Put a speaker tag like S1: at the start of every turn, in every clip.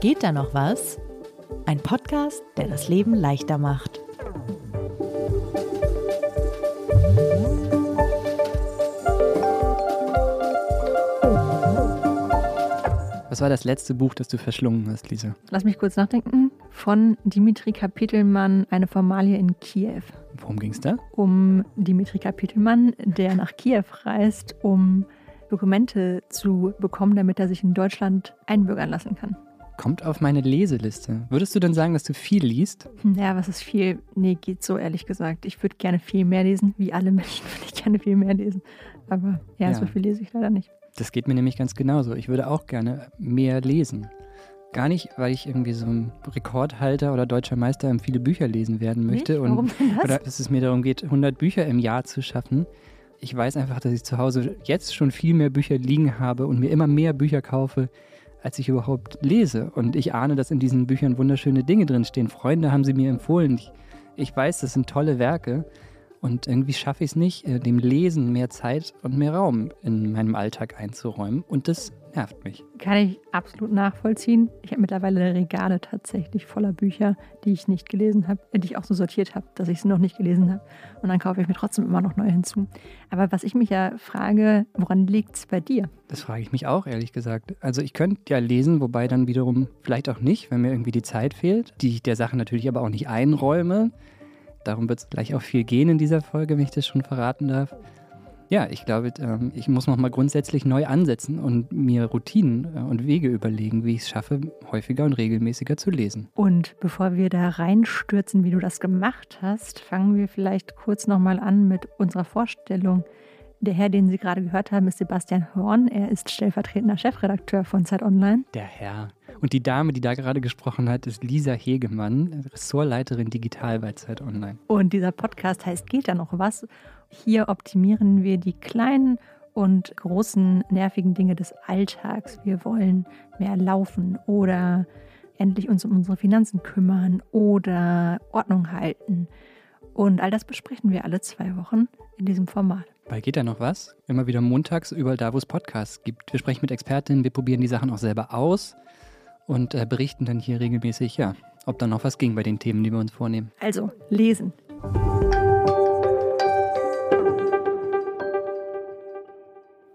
S1: Geht da noch was? Ein Podcast, der das Leben leichter macht.
S2: Was war das letzte Buch, das du verschlungen hast, Lisa?
S3: Lass mich kurz nachdenken. Von Dimitri Kapitelmann, Eine Formalie in Kiew.
S2: Worum ging es da?
S3: Um Dimitri Kapitelmann, der nach Kiew reist, um Dokumente zu bekommen, damit er sich in Deutschland einbürgern lassen kann.
S2: Kommt auf meine Leseliste. Würdest du denn sagen, dass du viel liest?
S3: Ja, was ist viel? Nee, geht so ehrlich gesagt. Ich würde gerne viel mehr lesen. Wie alle Menschen würde ich gerne viel mehr lesen. Aber ja,
S2: Ja.
S3: so viel lese ich leider nicht.
S2: Das geht mir nämlich ganz genauso. Ich würde auch gerne mehr lesen. Gar nicht, weil ich irgendwie so ein Rekordhalter oder deutscher Meister im viele Bücher lesen werden möchte.
S3: Nicht?
S2: Und,
S3: Warum denn das?
S2: Oder dass es mir darum geht, 100 Bücher im Jahr zu schaffen. Ich weiß einfach, dass ich zu Hause jetzt schon viel mehr Bücher liegen habe und mir immer mehr Bücher kaufe, als ich überhaupt lese. Und ich ahne, dass in diesen Büchern wunderschöne Dinge drinstehen. Freunde haben sie mir empfohlen. Ich, ich weiß, das sind tolle Werke. Und irgendwie schaffe ich es nicht, äh, dem Lesen mehr Zeit und mehr Raum in meinem Alltag einzuräumen. Und das nervt mich.
S3: Kann ich absolut nachvollziehen. Ich habe mittlerweile Regale tatsächlich voller Bücher, die ich nicht gelesen habe, äh, die ich auch so sortiert habe, dass ich sie noch nicht gelesen habe. Und dann kaufe ich mir trotzdem immer noch neue hinzu. Aber was ich mich ja frage, woran liegt es bei dir?
S2: Das frage ich mich auch, ehrlich gesagt. Also ich könnte ja lesen, wobei dann wiederum vielleicht auch nicht, wenn mir irgendwie die Zeit fehlt, die ich der Sache natürlich aber auch nicht einräume. Darum wird es gleich auch viel gehen in dieser Folge, wenn ich das schon verraten darf. Ja, ich glaube, ähm, ich muss nochmal grundsätzlich neu ansetzen und mir Routinen äh, und Wege überlegen, wie ich es schaffe, häufiger und regelmäßiger zu lesen.
S3: Und bevor wir da reinstürzen, wie du das gemacht hast, fangen wir vielleicht kurz nochmal an mit unserer Vorstellung. Der Herr, den Sie gerade gehört haben, ist Sebastian Horn. Er ist stellvertretender Chefredakteur von Zeit Online.
S2: Der Herr. Und die Dame, die da gerade gesprochen hat, ist Lisa Hegemann, Ressortleiterin Digital bei Zeit Online.
S3: Und dieser Podcast heißt Geht da noch was? Hier optimieren wir die kleinen und großen nervigen Dinge des Alltags. Wir wollen mehr laufen oder endlich uns um unsere Finanzen kümmern oder Ordnung halten. Und all das besprechen wir alle zwei Wochen in diesem Format.
S2: Bei geht da noch was? Immer wieder montags, überall da, wo es Podcasts gibt. Wir sprechen mit Expertinnen, wir probieren die Sachen auch selber aus und äh, berichten dann hier regelmäßig, ja, ob da noch was ging bei den Themen, die wir uns vornehmen.
S3: Also, lesen.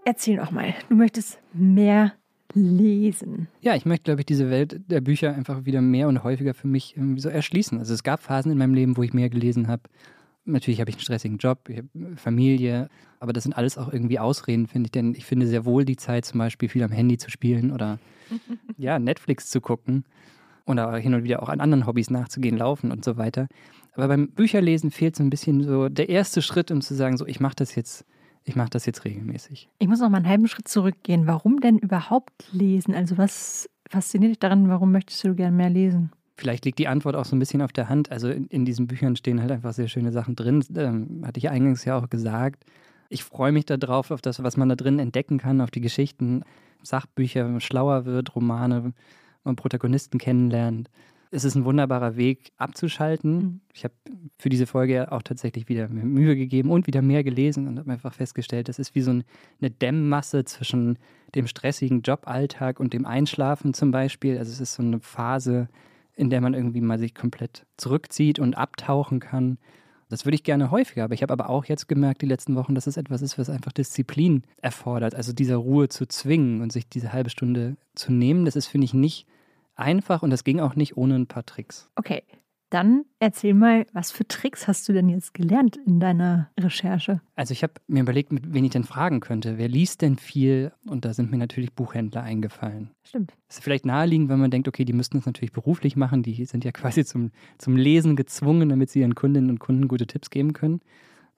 S3: Erzähl doch mal, du möchtest mehr lesen.
S2: Ja, ich möchte, glaube ich, diese Welt der Bücher einfach wieder mehr und häufiger für mich so erschließen. Also es gab Phasen in meinem Leben, wo ich mehr gelesen habe. Natürlich habe ich einen stressigen Job, ich habe Familie, aber das sind alles auch irgendwie Ausreden, finde ich. Denn ich finde sehr wohl die Zeit, zum Beispiel viel am Handy zu spielen oder ja, Netflix zu gucken oder hin und wieder auch an anderen Hobbys nachzugehen, laufen und so weiter. Aber beim Bücherlesen fehlt so ein bisschen so der erste Schritt, um zu sagen, so ich mache das jetzt, ich mache das jetzt regelmäßig.
S3: Ich muss noch mal einen halben Schritt zurückgehen. Warum denn überhaupt lesen? Also, was fasziniert dich daran? Warum möchtest du gerne mehr lesen?
S2: Vielleicht liegt die Antwort auch so ein bisschen auf der Hand. Also in, in diesen Büchern stehen halt einfach sehr schöne Sachen drin. Ähm, hatte ich eingangs ja auch gesagt. Ich freue mich darauf, auf das, was man da drin entdecken kann, auf die Geschichten, Sachbücher, wenn man schlauer wird, Romane, man Protagonisten kennenlernt. Es ist ein wunderbarer Weg abzuschalten.
S3: Mhm.
S2: Ich habe für diese Folge ja auch tatsächlich wieder Mühe gegeben und wieder mehr gelesen und habe einfach festgestellt, das ist wie so ein, eine Dämmmasse zwischen dem stressigen Joballtag und dem Einschlafen zum Beispiel. Also es ist so eine Phase, in der man irgendwie mal sich komplett zurückzieht und abtauchen kann. Das würde ich gerne häufiger, aber ich habe aber auch jetzt gemerkt, die letzten Wochen, dass es etwas ist, was einfach Disziplin erfordert. Also dieser Ruhe zu zwingen und sich diese halbe Stunde zu nehmen, das ist, finde ich, nicht einfach und das ging auch nicht ohne ein paar Tricks.
S3: Okay, dann erzähl mal, was für Tricks hast du denn jetzt gelernt in deiner Recherche?
S2: Also ich habe mir überlegt, mit wen ich denn fragen könnte. Wer liest denn viel? Und da sind mir natürlich Buchhändler eingefallen.
S3: Stimmt.
S2: Das ist vielleicht naheliegend, wenn man denkt, okay, die müssten das natürlich beruflich machen. Die sind ja quasi zum, zum Lesen gezwungen, damit sie ihren Kundinnen und Kunden gute Tipps geben können.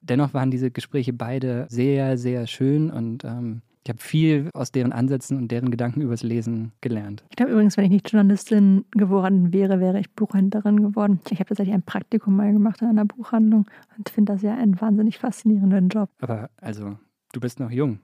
S2: Dennoch waren diese Gespräche beide sehr, sehr schön und ähm, ich habe viel aus deren Ansätzen und deren Gedanken übers Lesen gelernt.
S3: Ich glaube übrigens, wenn ich nicht Journalistin geworden wäre, wäre ich Buchhändlerin geworden. Ich habe tatsächlich ein Praktikum mal gemacht in einer Buchhandlung und finde das ja einen wahnsinnig faszinierenden Job.
S2: Aber also, du bist noch jung.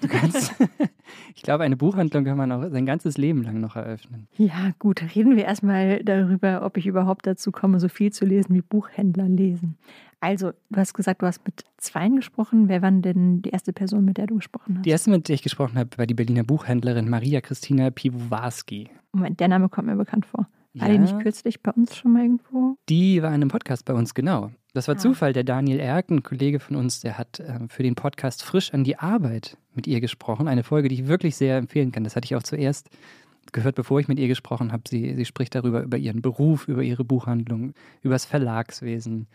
S2: Du kannst, ich glaube, eine Buchhandlung kann man auch sein ganzes Leben lang noch eröffnen.
S3: Ja, gut, reden wir erstmal darüber, ob ich überhaupt dazu komme, so viel zu lesen wie Buchhändler lesen. Also, du hast gesagt, du hast mit Zweien gesprochen. Wer war denn die erste Person, mit der du gesprochen hast?
S2: Die erste, mit der ich gesprochen habe, war die Berliner Buchhändlerin Maria Christina Piwowarski.
S3: Moment, der Name kommt mir bekannt vor. War ja. die nicht kürzlich bei uns schon mal irgendwo?
S2: Die war in einem Podcast bei uns, genau. Das war ja. Zufall. Der Daniel Erk, ein Kollege von uns, der hat äh, für den Podcast Frisch an die Arbeit mit ihr gesprochen. Eine Folge, die ich wirklich sehr empfehlen kann. Das hatte ich auch zuerst gehört, bevor ich mit ihr gesprochen habe. Sie, sie spricht darüber, über ihren Beruf, über ihre Buchhandlung, über das Verlagswesen,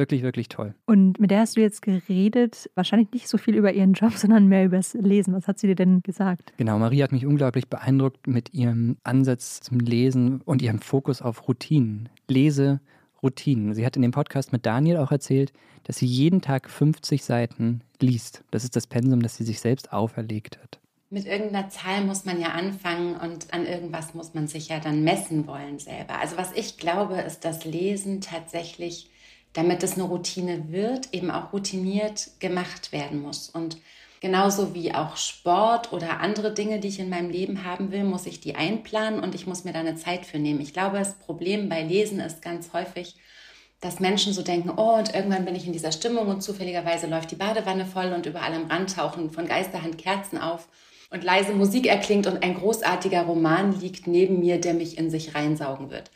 S2: Wirklich, wirklich toll.
S3: Und mit der hast du jetzt geredet, wahrscheinlich nicht so viel über ihren Job, sondern mehr über das Lesen. Was hat sie dir denn gesagt?
S2: Genau, Marie hat mich unglaublich beeindruckt mit ihrem Ansatz zum Lesen und ihrem Fokus auf Routinen. Lese Routinen. Sie hat in dem Podcast mit Daniel auch erzählt, dass sie jeden Tag 50 Seiten liest. Das ist das Pensum, das sie sich selbst auferlegt hat.
S4: Mit irgendeiner Zahl muss man ja anfangen und an irgendwas muss man sich ja dann messen wollen selber. Also was ich glaube, ist, dass Lesen tatsächlich damit es eine Routine wird, eben auch routiniert gemacht werden muss. Und genauso wie auch Sport oder andere Dinge, die ich in meinem Leben haben will, muss ich die einplanen und ich muss mir da eine Zeit für nehmen. Ich glaube, das Problem bei Lesen ist ganz häufig, dass Menschen so denken, oh, und irgendwann bin ich in dieser Stimmung und zufälligerweise läuft die Badewanne voll und überall am Rand tauchen von Geisterhand Kerzen auf und leise Musik erklingt und ein großartiger Roman liegt neben mir, der mich in sich reinsaugen wird.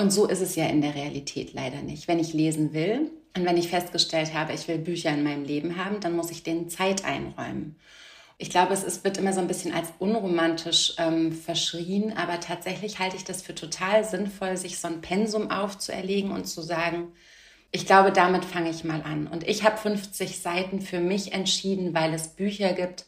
S4: Und so ist es ja in der Realität leider nicht. Wenn ich lesen will und wenn ich festgestellt habe, ich will Bücher in meinem Leben haben, dann muss ich denen Zeit einräumen. Ich glaube, es ist, wird immer so ein bisschen als unromantisch ähm, verschrien, aber tatsächlich halte ich das für total sinnvoll, sich so ein Pensum aufzuerlegen und zu sagen, ich glaube, damit fange ich mal an. Und ich habe 50 Seiten für mich entschieden, weil es Bücher gibt,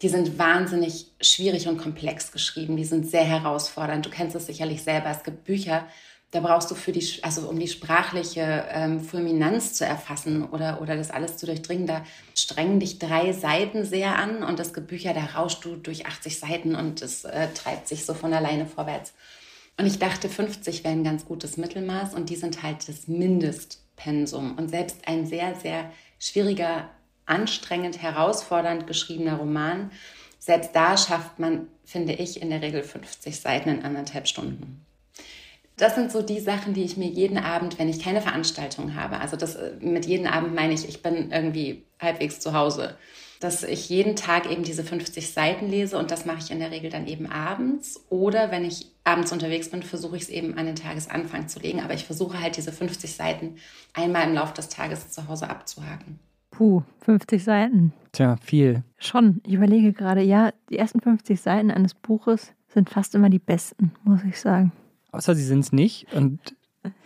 S4: die sind wahnsinnig schwierig und komplex geschrieben. Die sind sehr herausfordernd. Du kennst es sicherlich selber. Es gibt Bücher, da brauchst du für die, also um die sprachliche ähm, Fulminanz zu erfassen oder, oder das alles zu durchdringen, da strengen dich drei Seiten sehr an und das Bücher, da rauscht du durch 80 Seiten und es äh, treibt sich so von alleine vorwärts. Und ich dachte, 50 wäre ein ganz gutes Mittelmaß und die sind halt das Mindestpensum. Und selbst ein sehr, sehr schwieriger, anstrengend, herausfordernd geschriebener Roman, selbst da schafft man, finde ich, in der Regel 50 Seiten in anderthalb Stunden das sind so die Sachen, die ich mir jeden Abend, wenn ich keine Veranstaltung habe, also das äh, mit jeden Abend meine ich, ich bin irgendwie halbwegs zu Hause, dass ich jeden Tag eben diese 50 Seiten lese und das mache ich in der Regel dann eben abends oder wenn ich abends unterwegs bin, versuche ich es eben an den Tagesanfang zu legen, aber ich versuche halt diese 50 Seiten einmal im Laufe des Tages zu Hause abzuhaken.
S3: Puh, 50 Seiten.
S2: Tja, viel.
S3: Schon. Ich überlege gerade, ja, die ersten 50 Seiten eines Buches sind fast immer die besten, muss ich sagen.
S2: Außer sie sind es nicht. Und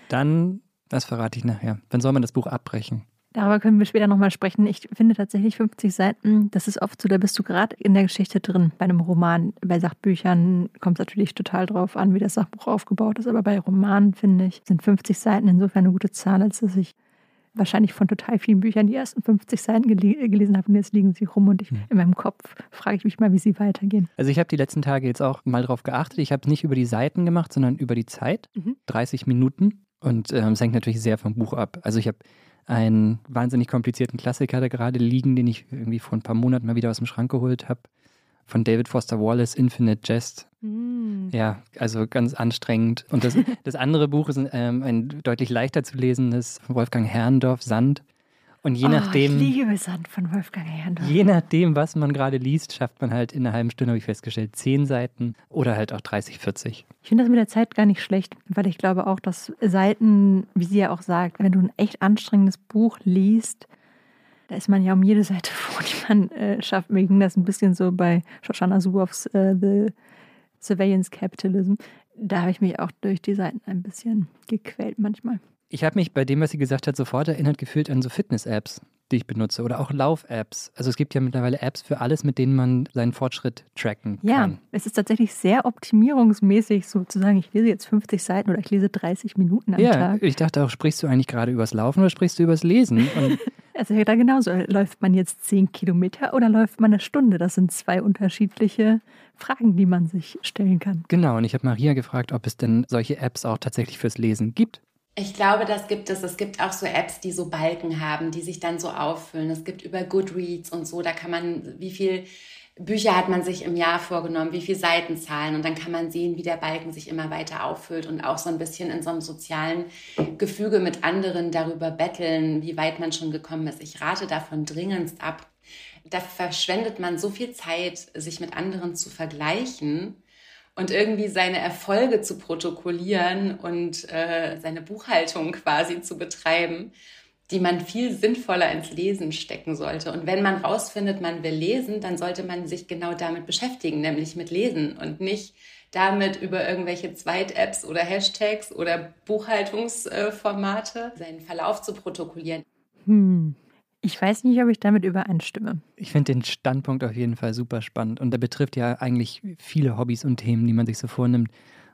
S2: dann, das verrate ich nachher. Wann soll man das Buch abbrechen?
S3: Darüber können wir später nochmal sprechen. Ich finde tatsächlich 50 Seiten, das ist oft so, da bist du gerade in der Geschichte drin. Bei einem Roman, bei Sachbüchern kommt es natürlich total drauf an, wie das Sachbuch aufgebaut ist. Aber bei Romanen, finde ich, sind 50 Seiten insofern eine gute Zahl, als dass ich wahrscheinlich von total vielen Büchern die ersten 50 Seiten gel gelesen habe und jetzt liegen sie rum und ich, hm. in meinem Kopf frage ich mich mal, wie sie weitergehen.
S2: Also ich habe die letzten Tage jetzt auch mal drauf geachtet. Ich habe nicht über die Seiten gemacht, sondern über die Zeit. Mhm. 30 Minuten. Und ähm, es hängt natürlich sehr vom Buch ab. Also ich habe einen wahnsinnig komplizierten Klassiker da gerade liegen, den ich irgendwie vor ein paar Monaten mal wieder aus dem Schrank geholt habe von David Foster Wallace, Infinite Jest. Mm. Ja, also ganz anstrengend. Und das, das andere Buch ist ähm, ein deutlich leichter zu lesendes von Wolfgang Herrndorf, Sand. Und je
S3: oh,
S2: nachdem.
S3: Ich liebe Sand von Wolfgang Herrndorf.
S2: Je nachdem, was man gerade liest, schafft man halt in einer halben Stunde, habe ich festgestellt, zehn Seiten oder halt auch 30, 40.
S3: Ich finde das mit der Zeit gar nicht schlecht, weil ich glaube auch, dass Seiten, wie sie ja auch sagt, wenn du ein echt anstrengendes Buch liest, da ist man ja um jede Seite froh, die man äh, schafft. Mir ging das ein bisschen so bei Shoshana Zuboffs äh, The Surveillance Capitalism. Da habe ich mich auch durch die Seiten ein bisschen gequält manchmal.
S2: Ich habe mich bei dem, was sie gesagt hat, sofort erinnert gefühlt an so Fitness-Apps, die ich benutze oder auch Lauf-Apps. Also es gibt ja mittlerweile Apps für alles, mit denen man seinen Fortschritt tracken kann.
S3: Ja, es ist tatsächlich sehr optimierungsmäßig sozusagen, ich lese jetzt 50 Seiten oder ich lese 30 Minuten am
S2: ja,
S3: Tag.
S2: Ja, ich dachte auch, sprichst du eigentlich gerade übers Laufen oder sprichst du übers Lesen? Und
S3: Also ja da genauso. Läuft man jetzt zehn Kilometer oder läuft man eine Stunde? Das sind zwei unterschiedliche Fragen, die man sich stellen kann.
S2: Genau, und ich habe Maria gefragt, ob es denn solche Apps auch tatsächlich fürs Lesen gibt.
S4: Ich glaube, das gibt es. Es gibt auch so Apps, die so Balken haben, die sich dann so auffüllen. Es gibt über Goodreads und so, da kann man, wie viel Bücher hat man sich im Jahr vorgenommen, wie viele Seitenzahlen und dann kann man sehen, wie der Balken sich immer weiter auffüllt und auch so ein bisschen in so einem sozialen Gefüge mit anderen darüber betteln, wie weit man schon gekommen ist. Ich rate davon dringendst ab. Da verschwendet man so viel Zeit, sich mit anderen zu vergleichen und irgendwie seine Erfolge zu protokollieren und äh, seine Buchhaltung quasi zu betreiben, die man viel sinnvoller ins Lesen stecken sollte. Und wenn man rausfindet, man will lesen, dann sollte man sich genau damit beschäftigen, nämlich mit Lesen und nicht damit über irgendwelche Zweit-Apps oder Hashtags oder Buchhaltungsformate seinen Verlauf zu protokollieren.
S3: Hm. Ich weiß nicht, ob ich damit übereinstimme.
S2: Ich finde den Standpunkt auf jeden Fall super spannend und der betrifft ja eigentlich viele Hobbys und Themen, die man sich so vornimmt.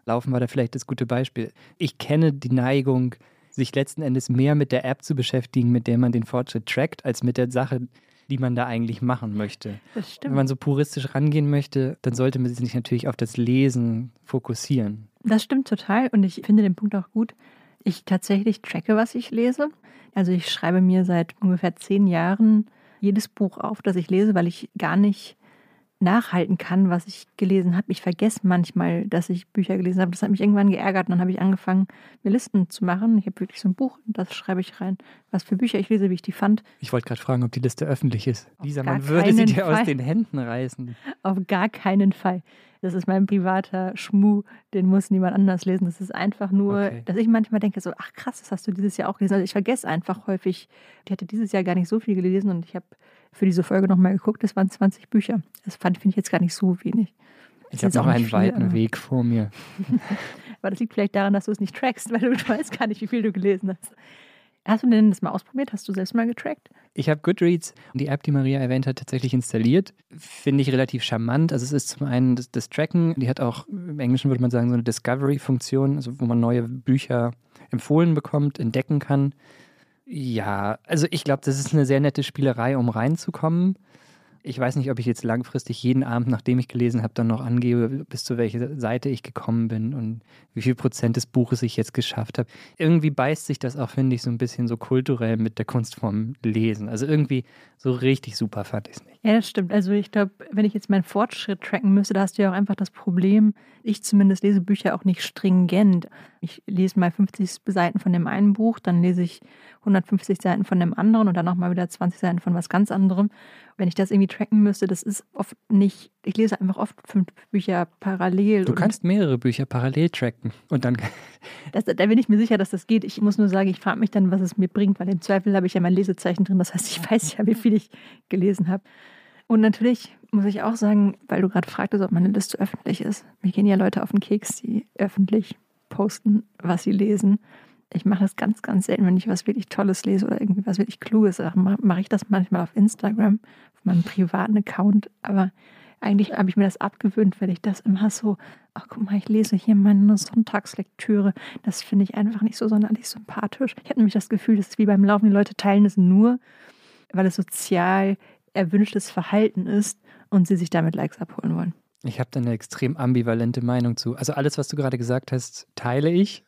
S2: Laufen war da vielleicht das gute Beispiel. Ich kenne die Neigung, sich letzten Endes mehr mit der App zu beschäftigen, mit der man den Fortschritt trackt, als mit der Sache, die man da eigentlich machen möchte.
S3: Das stimmt.
S2: Wenn man so puristisch rangehen möchte, dann sollte man sich natürlich auf das Lesen fokussieren.
S3: Das stimmt total und ich finde den Punkt auch gut. Ich tatsächlich tracke, was ich lese. Also ich schreibe mir seit ungefähr zehn Jahren jedes Buch auf, das ich lese, weil ich gar nicht nachhalten kann, was ich gelesen habe. Ich vergesse manchmal, dass ich Bücher gelesen habe. Das hat mich irgendwann geärgert. Und dann habe ich angefangen, mir Listen zu machen. Ich habe wirklich so ein Buch, das schreibe ich rein, was für Bücher ich lese, wie ich die fand.
S2: Ich wollte gerade fragen, ob die Liste öffentlich ist.
S3: Auf
S2: Lisa, man würde sie dir aus
S3: Fall.
S2: den Händen reißen.
S3: Auf gar keinen Fall. Das ist mein privater Schmuh, den muss niemand anders lesen. Das ist einfach nur,
S2: Okay.
S3: dass ich manchmal denke, so, ach krass, das hast du dieses Jahr auch gelesen. Also ich vergesse einfach häufig, ich hatte dieses Jahr gar nicht so viel gelesen und ich habe für diese Folge nochmal geguckt, das waren 20 Bücher. Das fand finde ich jetzt gar nicht so wenig.
S2: Ich
S3: Ist
S2: habe noch einen
S3: viel,
S2: weiten
S3: aber-
S2: Weg vor mir.
S3: Aber das liegt vielleicht daran, dass du es nicht trackst, weil du weißt gar nicht, wie viel du gelesen hast. Hast du denn das mal ausprobiert? Hast du selbst mal getrackt?
S2: Ich habe Goodreads, die App, die Maria erwähnt hat, tatsächlich installiert. Finde ich relativ charmant. Also es ist zum einen das, das Tracken, die hat auch, im Englischen würde man sagen, so eine Discovery-Funktion, also wo man neue Bücher empfohlen bekommt, entdecken kann. Ja, also ich glaube, das ist eine sehr nette Spielerei, um reinzukommen. Ich weiß nicht, ob ich jetzt langfristig jeden Abend, nachdem ich gelesen habe, dann noch angebe, bis zu welcher Seite ich gekommen bin und wie viel Prozent des Buches ich jetzt geschafft habe. Irgendwie beißt sich das auch, finde ich, so ein bisschen so kulturell mit der Kunstform Lesen. Also irgendwie so richtig super fand ich es nicht.
S3: Ja, das stimmt. Also ich glaube, wenn ich jetzt meinen Fortschritt tracken müsste, da hast du ja auch einfach das Problem, ich zumindest lese Bücher auch nicht stringent. Ich lese mal 50 Seiten von dem einen Buch, dann lese ich 150 Seiten von dem anderen und dann nochmal wieder 20 Seiten von was ganz anderem. Wenn ich das irgendwie tracken müsste, das ist oft nicht, ich lese einfach oft fünf Bücher parallel.
S2: Du kannst mehrere Bücher parallel tracken und dann
S3: das, da bin ich mir sicher, dass das geht. Ich muss nur sagen, ich frage mich dann, was es mir bringt, weil im Zweifel habe ich ja mein Lesezeichen drin. Das heißt, ich weiß ja, wie viel ich gelesen habe. Und natürlich muss ich auch sagen, weil du gerade fragtest, ob meine Liste öffentlich ist. Mir gehen ja Leute auf den Keks, die öffentlich posten, was sie lesen. Ich mache das ganz, ganz selten, wenn ich was wirklich Tolles lese oder irgendwie was wirklich Kluges. Mache mache ich das manchmal auf Instagram, auf meinem privaten Account. Aber eigentlich habe ich mir das abgewöhnt, weil ich das immer so, ach guck mal, ich lese hier meine Sonntagslektüre. Das finde ich einfach nicht so sonderlich sympathisch. Ich habe nämlich das Gefühl, das ist wie beim Laufen, die Leute teilen es nur, weil es sozial erwünschtes Verhalten ist und sie sich damit Likes abholen wollen.
S2: Ich habe da eine extrem ambivalente Meinung zu. Also alles, was du gerade gesagt hast, teile ich.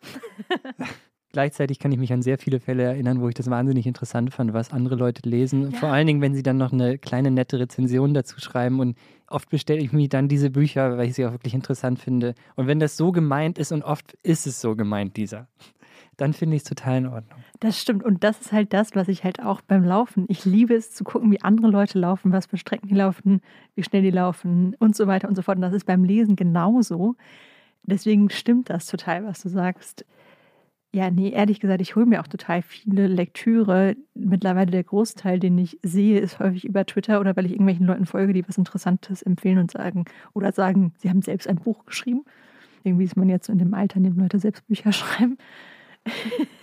S2: Gleichzeitig kann ich mich an sehr viele Fälle erinnern, wo ich das wahnsinnig interessant fand, was andere Leute lesen.
S3: Ja.
S2: Vor allen Dingen, wenn sie dann noch eine kleine nette Rezension dazu schreiben. Und oft bestelle ich mir dann diese Bücher, weil ich sie auch wirklich interessant finde. Und wenn das so gemeint ist, und oft ist es so gemeint, dieser, dann finde ich es total in Ordnung.
S3: Das stimmt. Und das ist halt das, was ich halt auch beim Laufen. Ich liebe es zu gucken, wie andere Leute laufen, was für Strecken die laufen, wie schnell die laufen und so weiter und so fort. Und das ist beim Lesen genauso. Deswegen stimmt das total, was du sagst. Ja, nee, ehrlich gesagt, ich hole mir auch total viele Lektüre. Mittlerweile der Großteil, den ich sehe, ist häufig über Twitter oder weil ich irgendwelchen Leuten folge, die was Interessantes empfehlen und sagen oder sagen, sie haben selbst ein Buch geschrieben. Irgendwie ist man jetzt in dem Alter, in dem Leute selbst Bücher schreiben.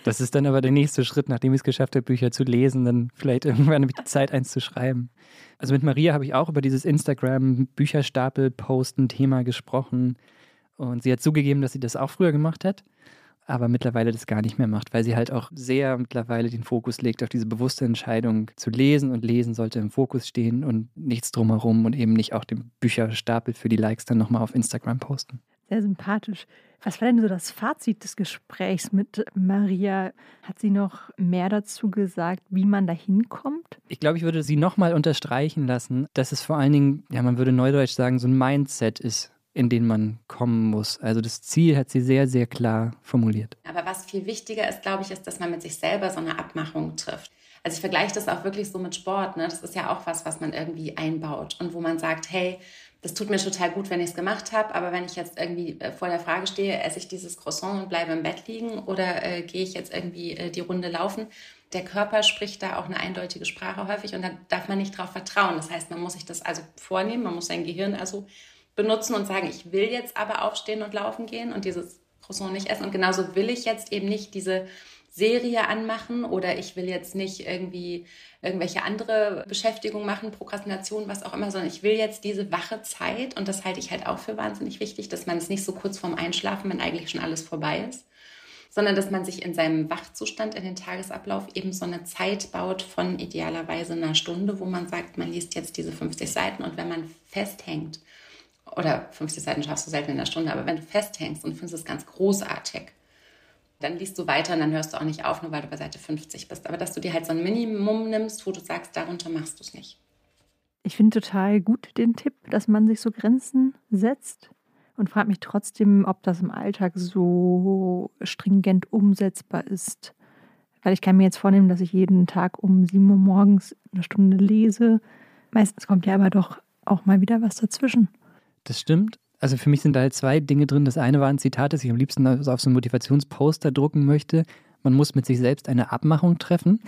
S2: Das ist dann aber der nächste Schritt, nachdem ich es geschafft habe, Bücher zu lesen, dann vielleicht irgendwann die Zeit, eins zu schreiben. Also mit Maria habe ich auch über dieses Instagram-Bücherstapel-Posten-Thema gesprochen. Und sie hat zugegeben, dass sie das auch früher gemacht hat, aber mittlerweile das gar nicht mehr macht, weil sie halt auch sehr mittlerweile den Fokus legt auf diese bewusste Entscheidung zu lesen und lesen sollte im Fokus stehen und nichts drumherum und eben nicht auch den Bücherstapel für die Likes dann nochmal auf Instagram posten.
S3: Sehr sympathisch. Was war denn so das Fazit des Gesprächs mit Maria? Hat sie noch mehr dazu gesagt, wie man da hinkommt?
S2: Ich glaube, ich würde sie nochmal unterstreichen lassen, dass es vor allen Dingen, ja, man würde neudeutsch sagen, so ein Mindset ist, in den man kommen muss. Also das Ziel hat sie sehr, sehr klar formuliert.
S4: Aber was viel wichtiger ist, glaube ich, ist, dass man mit sich selber so eine Abmachung trifft. Also ich vergleiche das auch wirklich so mit Sport. Ne? Das ist ja auch was, was man irgendwie einbaut und wo man sagt, hey, das tut mir total gut, wenn ich es gemacht habe, aber wenn ich jetzt irgendwie äh, vor der Frage stehe, esse ich dieses Croissant und bleibe im Bett liegen oder äh, gehe ich jetzt irgendwie äh, die Runde laufen, der Körper spricht da auch eine eindeutige Sprache häufig und da darf man nicht drauf vertrauen. Das heißt, man muss sich das also vornehmen, man muss sein Gehirn also benutzen und sagen, ich will jetzt aber aufstehen und laufen gehen und dieses Croissant nicht essen. Und genauso will ich jetzt eben nicht diese Serie anmachen oder ich will jetzt nicht irgendwie irgendwelche andere Beschäftigung machen, Prokrastination, was auch immer, sondern ich will jetzt diese wache Zeit und das halte ich halt auch für wahnsinnig wichtig, dass man es nicht so kurz vorm Einschlafen, wenn eigentlich schon alles vorbei ist, sondern dass man sich in seinem Wachzustand, in den Tagesablauf eben so eine Zeit baut von idealerweise einer Stunde, wo man sagt, man liest jetzt diese 50 Seiten und wenn man festhängt, oder 50 Seiten schaffst du selten in einer Stunde, aber wenn du festhängst und findest es ganz großartig, dann liest du weiter und dann hörst du auch nicht auf, nur weil du bei Seite 50 bist. Aber dass du dir halt so ein Minimum nimmst, wo du sagst, darunter machst du es nicht.
S3: Ich finde total gut den Tipp, dass man sich so Grenzen setzt und frage mich trotzdem, ob das im Alltag so stringent umsetzbar ist. Weil ich kann mir jetzt vornehmen, dass ich jeden Tag um 7 Uhr morgens eine Stunde lese. Meistens kommt ja aber doch auch mal wieder was dazwischen.
S2: Das stimmt. Also für mich sind da halt zwei Dinge drin. Das eine war ein Zitat, das ich am liebsten auf so ein Motivationsposter drucken möchte. Man muss mit sich selbst eine Abmachung treffen.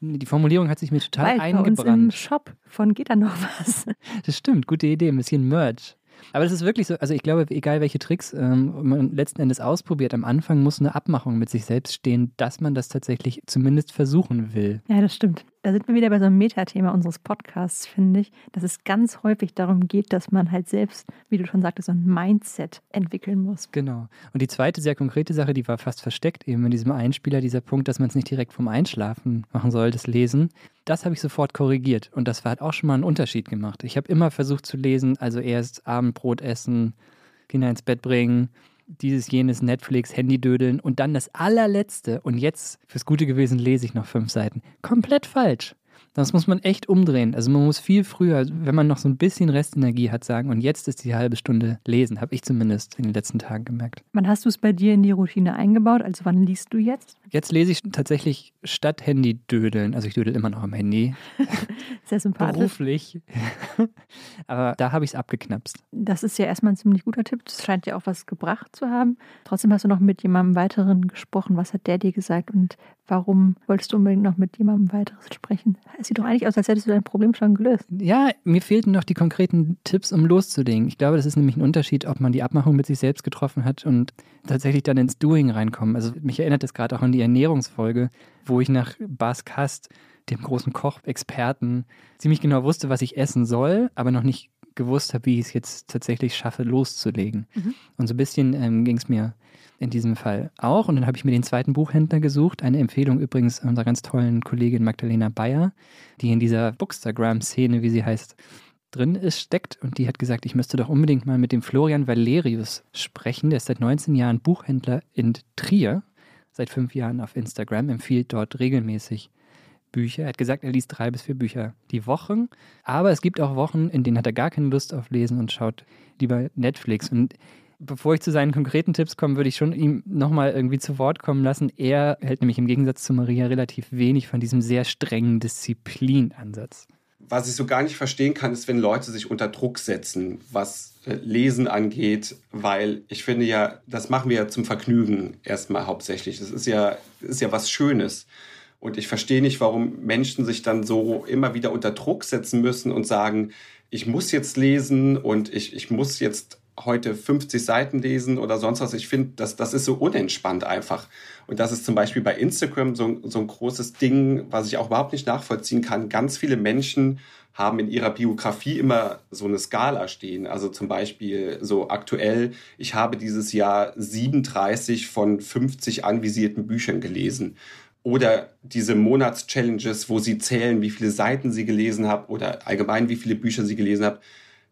S2: Die Formulierung hat sich mir total
S3: Weil
S2: eingebrannt.
S3: Bei uns im Shop von geht da noch was.
S2: Das stimmt, gute Idee, ein bisschen Merch. Aber das ist wirklich so, also ich glaube, egal welche Tricks ähm, man letzten Endes ausprobiert, am Anfang muss eine Abmachung mit sich selbst stehen, dass man das tatsächlich zumindest versuchen will.
S3: Ja, das stimmt. Da sind wir wieder bei so einem Metathema unseres Podcasts, finde ich, dass es ganz häufig darum geht, dass man halt selbst, wie du schon sagtest, so ein Mindset entwickeln muss.
S2: Genau. Und die zweite sehr konkrete Sache, die war fast versteckt eben in diesem Einspieler, dieser Punkt, dass man es nicht direkt vom Einschlafen machen soll, das Lesen. Das habe ich sofort korrigiert und das hat auch schon mal einen Unterschied gemacht. Ich habe immer versucht zu lesen, also erst Abendbrot essen, Kinder ins Bett bringen, dieses, jenes, Netflix, Handydödeln und dann das allerletzte und jetzt fürs Gute gewesen lese ich noch fünf Seiten. Komplett falsch. Das muss man echt umdrehen. Also man muss viel früher, wenn man noch so ein bisschen Restenergie hat, sagen, und jetzt ist die halbe Stunde lesen, habe ich zumindest in den letzten Tagen gemerkt.
S3: Wann hast du es bei dir in die Routine eingebaut? Also wann liest du jetzt?
S2: Jetzt lese ich tatsächlich statt Handy dödeln. Also ich dödel immer noch am Handy.
S3: Sehr sympathisch.
S2: Beruflich. Aber da habe ich es abgeknapst.
S3: Das ist ja erstmal ein ziemlich guter Tipp. Das scheint ja auch was gebracht zu haben. Trotzdem hast du noch mit jemandem weiteren gesprochen. Was hat der dir gesagt und warum wolltest du unbedingt noch mit jemandem weiteres sprechen? Es sieht doch eigentlich aus, als hättest du dein Problem schon gelöst.
S2: Ja, mir fehlten noch die konkreten Tipps, um loszulegen. Ich glaube, das ist nämlich ein Unterschied, ob man die Abmachung mit sich selbst getroffen hat und tatsächlich dann ins Doing reinkommen. Also mich erinnert das gerade auch an die Ernährungsfolge, wo ich nach Bas Kast, dem großen Kochexperten, ziemlich genau wusste, was ich essen soll, aber noch nicht gewusst habe, wie ich es jetzt tatsächlich schaffe, loszulegen. Mhm. Und so ein bisschen ähm, ging es mir in diesem Fall auch. Und dann habe ich mir den zweiten Buchhändler gesucht. Eine Empfehlung übrigens unserer ganz tollen Kollegin Magdalena Bayer, die in dieser Bookstagram-Szene, wie sie heißt, drin ist, steckt. Und die hat gesagt, ich müsste doch unbedingt mal mit dem Florian Valerius sprechen. Der ist seit 19 Jahren Buchhändler in Trier, seit fünf Jahren auf Instagram, empfiehlt dort regelmäßig Bücher. Er hat gesagt, er liest drei bis vier Bücher die Woche. Aber es gibt auch Wochen, in denen hat er gar keine Lust auf Lesen und schaut lieber Netflix. Und bevor ich zu seinen konkreten Tipps komme, würde ich schon ihm nochmal irgendwie zu Wort kommen lassen. Er hält nämlich im Gegensatz zu Maria relativ wenig von diesem sehr strengen Disziplinansatz.
S5: Was ich so gar nicht verstehen kann, ist, wenn Leute sich unter Druck setzen, was äh, Lesen angeht, weil ich finde ja, das machen wir ja zum Vergnügen erstmal hauptsächlich. Das ist ja, ist ja was Schönes. Und ich verstehe nicht, warum Menschen sich dann so immer wieder unter Druck setzen müssen und sagen, ich muss jetzt lesen und ich, ich muss jetzt heute 50 Seiten lesen oder sonst was. Ich finde, das, das ist so unentspannt einfach. Und das ist zum Beispiel bei Instagram so, so ein großes Ding, was ich auch überhaupt nicht nachvollziehen kann. Ganz viele Menschen haben in ihrer Biografie immer so eine Skala stehen. Also zum Beispiel so aktuell, ich habe dieses Jahr 37 von 50 anvisierten Büchern gelesen. Oder diese Monatschallenges, wo sie zählen, wie viele Seiten sie gelesen haben oder allgemein, wie viele Bücher sie gelesen haben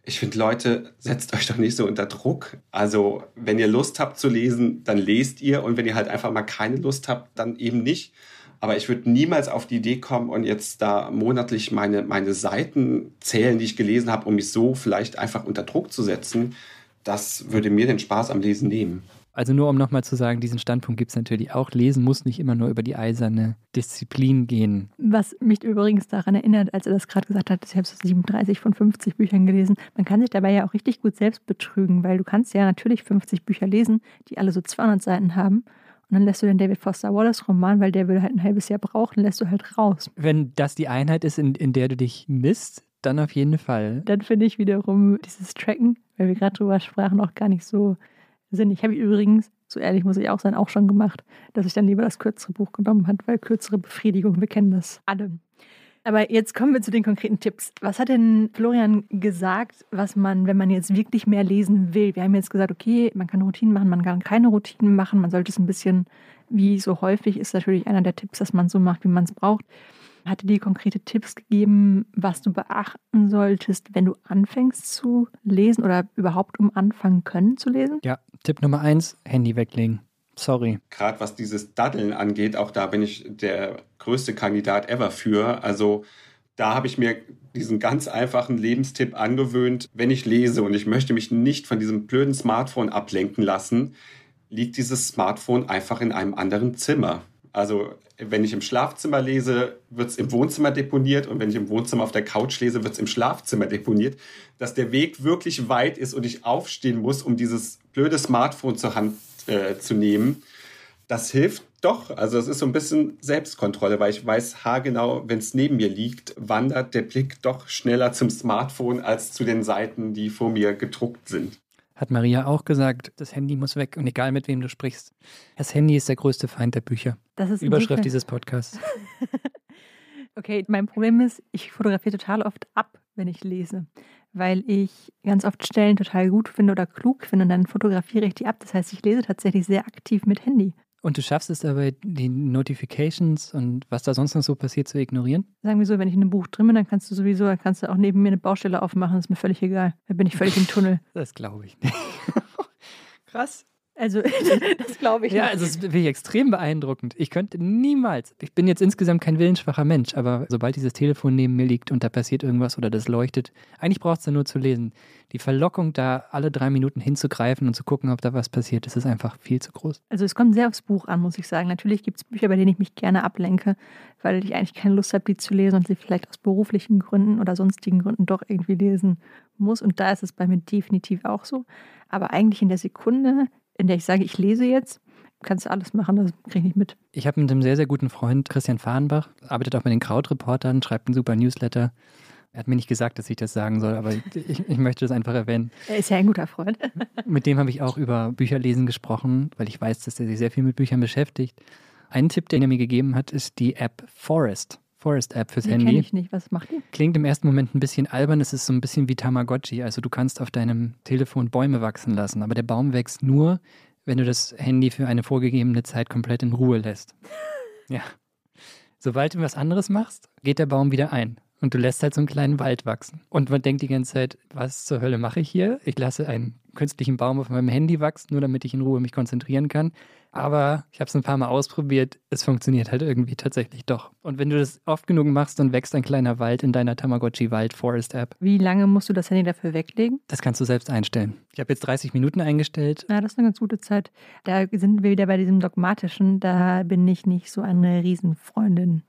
S5: ich finde, Leute, setzt euch doch nicht so unter Druck. Also, wenn ihr Lust habt zu lesen, dann lest ihr. Und wenn ihr halt einfach mal keine Lust habt, dann eben nicht. Aber ich würde niemals auf die Idee kommen und jetzt da monatlich meine, meine Seiten zählen, die ich gelesen habe, um mich so vielleicht einfach unter Druck zu setzen. Das würde mir den Spaß am Lesen nehmen.
S2: Also nur um nochmal zu sagen, diesen Standpunkt gibt es natürlich auch. Lesen muss nicht immer nur über die eiserne Disziplin gehen.
S3: Was mich übrigens daran erinnert, als er das gerade gesagt hat, ich habe so 37 von 50 Büchern gelesen. Man kann sich dabei ja auch richtig gut selbst betrügen, weil du kannst ja natürlich 50 Bücher lesen, die alle so 200 Seiten haben. Und dann lässt du den David Foster Wallace Roman, weil der will halt ein halbes Jahr brauchen, lässt du halt raus.
S2: Wenn das die Einheit ist, in, in der du dich misst, dann auf jeden Fall.
S3: Dann finde ich wiederum dieses Tracken, weil wir gerade drüber sprachen, auch gar nicht so Habe ich übrigens, so ehrlich muss ich auch sein, auch schon gemacht, dass ich dann lieber das kürzere Buch genommen habe, weil kürzere Befriedigung, wir kennen das alle. Aber jetzt kommen wir zu den konkreten Tipps. Was hat denn Florian gesagt, was man, wenn man jetzt wirklich mehr lesen will? Wir haben jetzt gesagt, okay, man kann Routinen machen, man kann keine Routinen machen, man sollte es ein bisschen, wie so häufig ist natürlich einer der Tipps, dass man so macht, wie man es braucht. Hat er dir konkrete Tipps gegeben, was du beachten solltest, wenn du anfängst zu lesen oder überhaupt um anfangen können zu lesen?
S2: Ja, Tipp Nummer eins, Handy weglegen. Sorry.
S5: Gerade was dieses Daddeln angeht, auch da bin ich der größte Kandidat ever für. Also da habe ich mir diesen ganz einfachen Lebenstipp angewöhnt, wenn ich lese und ich möchte mich nicht von diesem blöden Smartphone ablenken lassen, liegt dieses Smartphone einfach in einem anderen Zimmer. Also wenn ich im Schlafzimmer lese, wird es im Wohnzimmer deponiert und wenn ich im Wohnzimmer auf der Couch lese, wird es im Schlafzimmer deponiert. Dass der Weg wirklich weit ist und ich aufstehen muss, um dieses blöde Smartphone zur Hand äh, zu nehmen, das hilft doch. Also es ist so ein bisschen Selbstkontrolle, weil ich weiß haargenau, wenn es neben mir liegt, wandert der Blick doch schneller zum Smartphone als zu den Seiten, die vor mir gedruckt sind.
S2: Hat Maria auch gesagt, das Handy muss weg und egal mit wem du sprichst. Das Handy ist der größte Feind der Bücher.
S3: Das ist
S2: Überschrift dieses Podcasts.
S3: okay, mein Problem ist, ich fotografiere total oft ab, wenn ich lese weil ich ganz oft Stellen total gut finde oder klug finde und dann fotografiere ich die ab. Das heißt, ich lese tatsächlich sehr aktiv mit Handy.
S2: Und du schaffst es aber, die Notifications und was da sonst noch so passiert, zu ignorieren?
S3: Sagen wir so, wenn ich in einem Buch drin bin, dann kannst du sowieso, dann kannst du auch neben mir eine Baustelle aufmachen, das ist mir völlig egal. Da bin ich völlig im Tunnel.
S2: Das glaube ich nicht. Krass.
S3: Also, das glaube ich.
S2: Ja, also das finde ich extrem beeindruckend. Ich könnte niemals, ich bin jetzt insgesamt kein willensschwacher Mensch, aber sobald dieses Telefon neben mir liegt und da passiert irgendwas oder das leuchtet, eigentlich braucht es da nur zu lesen. Die Verlockung, da alle drei Minuten hinzugreifen und zu gucken, ob da was passiert, das ist einfach viel zu groß.
S3: Also, es kommt sehr aufs Buch an, muss ich sagen. Natürlich gibt es Bücher, bei denen ich mich gerne ablenke, weil ich eigentlich keine Lust habe, die zu lesen und sie vielleicht aus beruflichen Gründen oder sonstigen Gründen doch irgendwie lesen muss. Und da ist es bei mir definitiv auch so. Aber eigentlich in der Sekunde, in der ich sage, ich lese jetzt, kannst du alles machen, das kriege ich nicht mit.
S2: Ich habe mit einem sehr, sehr guten Freund, Christian Fahrenbach, arbeitet auch bei den Krautreportern, schreibt einen super Newsletter. Er hat mir nicht gesagt, dass ich das sagen soll, aber ich, ich möchte das einfach erwähnen.
S3: Er ist ja ein guter Freund.
S2: Mit dem habe ich auch über Bücherlesen gesprochen, weil ich weiß, dass er sich sehr viel mit Büchern beschäftigt. Ein Tipp, den er mir gegeben hat, ist die App Forest. Forest-App fürs
S3: die
S2: Handy.
S3: kenne ich nicht. Was macht die?
S2: Klingt im ersten Moment ein bisschen albern, es ist so ein bisschen wie Tamagotchi. Also du kannst auf deinem Telefon Bäume wachsen lassen, aber der Baum wächst nur, wenn du das Handy für eine vorgegebene Zeit komplett in Ruhe lässt. Ja. Sobald du was anderes machst, geht der Baum wieder ein. Und du lässt halt so einen kleinen Wald wachsen. Und man denkt die ganze Zeit, was zur Hölle mache ich hier? Ich lasse einen künstlichen Baum auf meinem Handy wachsen, nur damit ich in Ruhe mich konzentrieren kann. Aber ich habe es ein paar Mal ausprobiert. Es funktioniert halt irgendwie tatsächlich doch. Und wenn du das oft genug machst, dann wächst ein kleiner Wald in deiner Tamagotchi Wald Forest App.
S3: Wie lange musst du das Handy dafür weglegen?
S2: Das kannst du selbst einstellen. Ich habe jetzt 30 Minuten eingestellt.
S3: Ja, das ist eine ganz gute Zeit. Da sind wir wieder bei diesem Dogmatischen. Da bin ich nicht so eine Riesenfreundin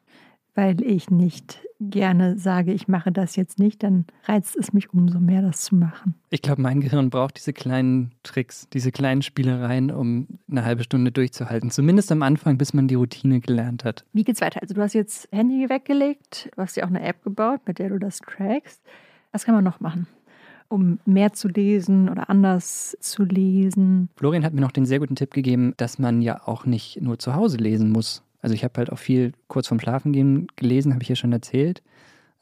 S3: weil ich nicht gerne sage, ich mache das jetzt nicht, dann reizt es mich umso mehr, das zu machen.
S2: Ich glaube, mein Gehirn braucht diese kleinen Tricks, diese kleinen Spielereien, um eine halbe Stunde durchzuhalten. Zumindest am Anfang, bis man die Routine gelernt hat.
S3: Wie geht's weiter? Also du hast jetzt Handy weggelegt, du hast ja auch eine App gebaut, mit der du das trackst. Was kann man noch machen? um mehr zu lesen oder anders zu lesen.
S2: Florian hat mir noch den sehr guten Tipp gegeben, dass man ja auch nicht nur zu Hause lesen muss. Also ich habe halt auch viel kurz vorm Schlafengehen gelesen, habe ich ja schon erzählt.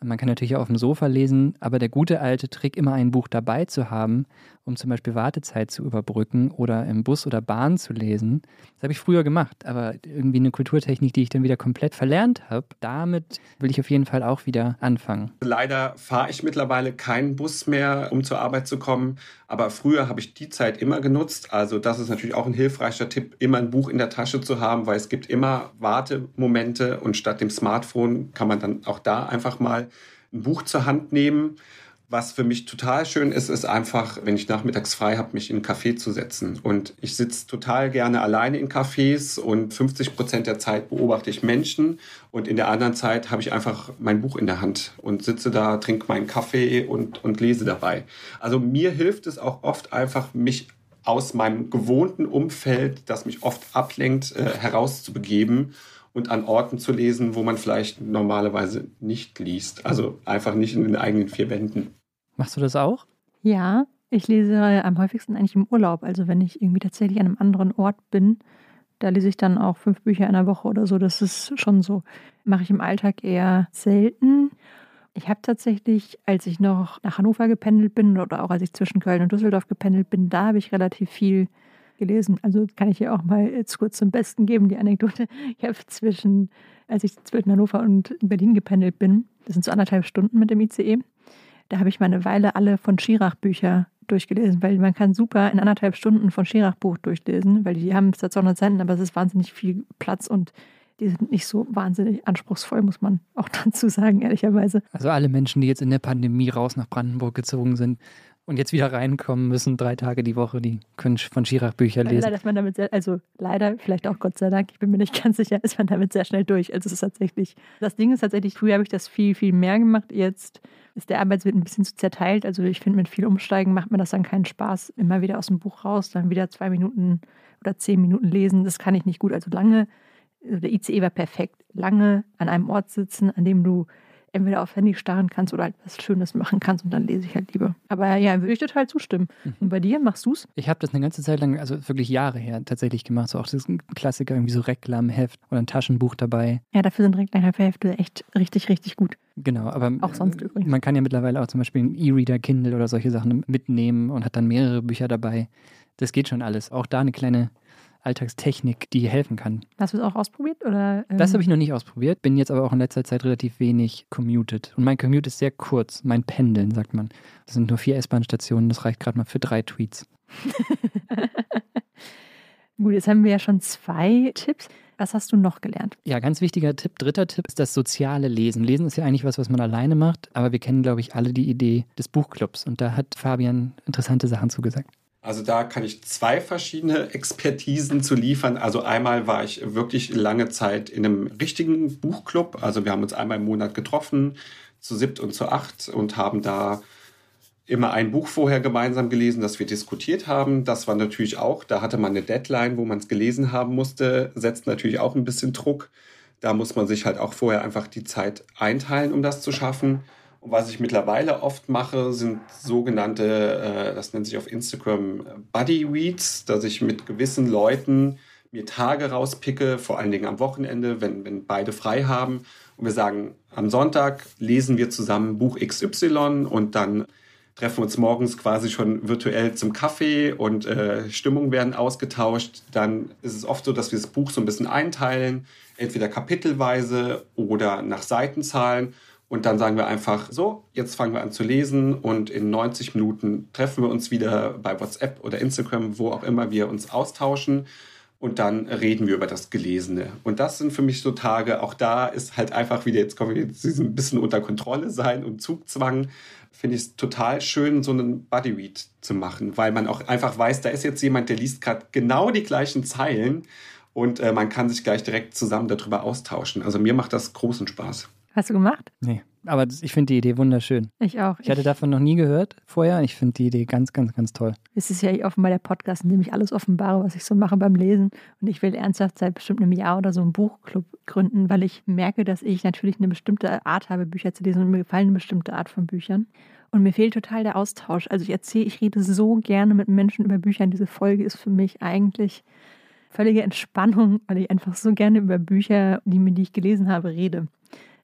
S2: Man kann natürlich auch auf dem Sofa lesen, aber der gute alte Trick, immer ein Buch dabei zu haben, um zum Beispiel Wartezeit zu überbrücken oder im Bus oder Bahn zu lesen, das habe ich früher gemacht, aber irgendwie eine Kulturtechnik, die ich dann wieder komplett verlernt habe, damit will ich auf jeden Fall auch wieder anfangen.
S5: Leider fahre ich mittlerweile keinen Bus mehr, um zur Arbeit zu kommen, aber früher habe ich die Zeit immer genutzt. Also das ist natürlich auch ein hilfreicher Tipp, immer ein Buch in der Tasche zu haben, weil es gibt immer Wartemomente und statt dem Smartphone kann man dann auch da einfach mal ein Buch zur Hand nehmen. Was für mich total schön ist, ist einfach, wenn ich nachmittags frei habe, mich in einen Café zu setzen. Und ich sitze total gerne alleine in Cafés und 50 Prozent der Zeit beobachte ich Menschen und in der anderen Zeit habe ich einfach mein Buch in der Hand und sitze da, trinke meinen Kaffee und, und lese dabei. Also mir hilft es auch oft einfach, mich aus meinem gewohnten Umfeld, das mich oft ablenkt, äh, herauszubegeben und an Orten zu lesen, wo man vielleicht normalerweise nicht liest. Also einfach nicht in den eigenen vier Wänden.
S2: Machst du das auch?
S3: Ja, ich lese am häufigsten eigentlich im Urlaub. Also wenn ich irgendwie tatsächlich an einem anderen Ort bin, da lese ich dann auch fünf Bücher in der Woche oder so. Das ist schon so. Mache ich im Alltag eher selten. Ich habe tatsächlich, als ich noch nach Hannover gependelt bin oder auch als ich zwischen Köln und Düsseldorf gependelt bin, da habe ich relativ viel gelesen. Also kann ich hier auch mal jetzt kurz zum Besten geben, die Anekdote. Ich habe zwischen, als ich zwischen Hannover und Berlin gependelt bin, das sind so anderthalb Stunden mit dem ICE, da habe ich mal eine Weile alle von Schirach Bücher durchgelesen, weil man kann super in anderthalb Stunden von Schirach Buch durchlesen, weil die haben zwar 200 Seiten, aber es ist wahnsinnig viel Platz und die sind nicht so wahnsinnig anspruchsvoll, muss man auch dazu sagen, ehrlicherweise.
S2: Also alle Menschen, die jetzt in der Pandemie raus nach Brandenburg gezogen sind und jetzt wieder reinkommen müssen, drei Tage die Woche, die können von Schirach Bücher lesen.
S3: Leider, dass man damit sehr, also leider, vielleicht auch Gott sei Dank, ich bin mir nicht ganz sicher, ist man damit sehr schnell durch. Also es ist tatsächlich, das Ding ist tatsächlich, früher habe ich das viel, viel mehr gemacht. Jetzt ist der Arbeitsweg ein bisschen zu zerteilt. Also ich finde, mit viel Umsteigen macht mir das dann keinen Spaß. Immer wieder aus dem Buch raus, dann wieder zwei Minuten oder zehn Minuten lesen. Das kann ich nicht gut. Also lange also der ICE war perfekt. Lange an einem Ort sitzen, an dem du entweder auf Handy starren kannst oder halt was Schönes machen kannst und dann lese ich halt lieber. Aber ja, würde ich total zustimmen. Mhm. Und bei dir, machst du es?
S2: Ich habe das eine ganze Zeit lang, also wirklich Jahre her tatsächlich gemacht. So auch das Klassiker, irgendwie so Reklamheft oder ein Taschenbuch dabei.
S3: Ja, dafür sind Reklamhefte echt richtig, richtig gut.
S2: Genau, aber
S3: auch sonst übrigens.
S2: man kann ja mittlerweile auch zum Beispiel einen E-Reader, Kindle oder solche Sachen mitnehmen und hat dann mehrere Bücher dabei. Das geht schon alles. Auch da eine kleine Alltagstechnik, die helfen kann.
S3: Hast du es auch ausprobiert? Oder,
S2: ähm? Das habe ich noch nicht ausprobiert, bin jetzt aber auch in letzter Zeit relativ wenig commuted. Und mein Commute ist sehr kurz, mein Pendeln, sagt man. Das sind nur vier S-Bahn-Stationen, das reicht gerade mal für drei Tweets.
S3: Gut, jetzt haben wir ja schon zwei Tipps. Was hast du noch gelernt?
S2: Ja, ganz wichtiger Tipp, dritter Tipp ist das soziale Lesen. Lesen ist ja eigentlich was, was man alleine macht, aber wir kennen, glaube ich, alle die Idee des Buchclubs. Und da hat Fabian interessante Sachen zugesagt.
S5: Also da kann ich zwei verschiedene Expertisen zu liefern. Also einmal war ich wirklich lange Zeit in einem richtigen Buchclub. Also wir haben uns einmal im Monat getroffen, zu siebt und zu acht und haben da immer ein Buch vorher gemeinsam gelesen, das wir diskutiert haben. Das war natürlich auch, da hatte man eine Deadline, wo man es gelesen haben musste, setzt natürlich auch ein bisschen Druck. Da muss man sich halt auch vorher einfach die Zeit einteilen, um das zu schaffen. Was ich mittlerweile oft mache, sind sogenannte, äh, das nennt sich auf Instagram Buddy Reads, dass ich mit gewissen Leuten mir Tage rauspicke, vor allen Dingen am Wochenende, wenn, wenn beide frei haben. Und wir sagen, am Sonntag lesen wir zusammen Buch XY und dann treffen uns morgens quasi schon virtuell zum Kaffee und äh, Stimmungen werden ausgetauscht. Dann ist es oft so, dass wir das Buch so ein bisschen einteilen, entweder kapitelweise oder nach Seitenzahlen. Und dann sagen wir einfach so, jetzt fangen wir an zu lesen und in 90 Minuten treffen wir uns wieder bei WhatsApp oder Instagram, wo auch immer wir uns austauschen. Und dann reden wir über das Gelesene. Und das sind für mich so Tage, auch da ist halt einfach wieder, jetzt kommen wir jetzt ein bisschen unter Kontrolle sein und Zugzwang. Finde ich es total schön, so einen Buddy Read zu machen, weil man auch einfach weiß, da ist jetzt jemand, der liest gerade genau die gleichen Zeilen und äh, man kann sich gleich direkt zusammen darüber austauschen. Also mir macht das großen Spaß.
S3: Hast du gemacht?
S2: Nee. Aber ich finde die Idee wunderschön.
S3: Ich auch.
S2: Ich hatte davon noch nie gehört vorher. Ich finde die Idee ganz, ganz, ganz toll.
S3: Es ist ja offenbar der Podcast, in dem ich alles offenbare, was ich so mache beim Lesen. Und ich will ernsthaft seit bestimmt einem Jahr oder so einen Buchclub gründen, weil ich merke, dass ich natürlich eine bestimmte Art habe, Bücher zu lesen und mir gefallen eine bestimmte Art von Büchern. Und mir fehlt total der Austausch. Also ich erzähle, ich rede so gerne mit Menschen über Bücher. Und diese Folge ist für mich eigentlich völlige Entspannung, weil ich einfach so gerne über Bücher, die, die ich gelesen habe, rede.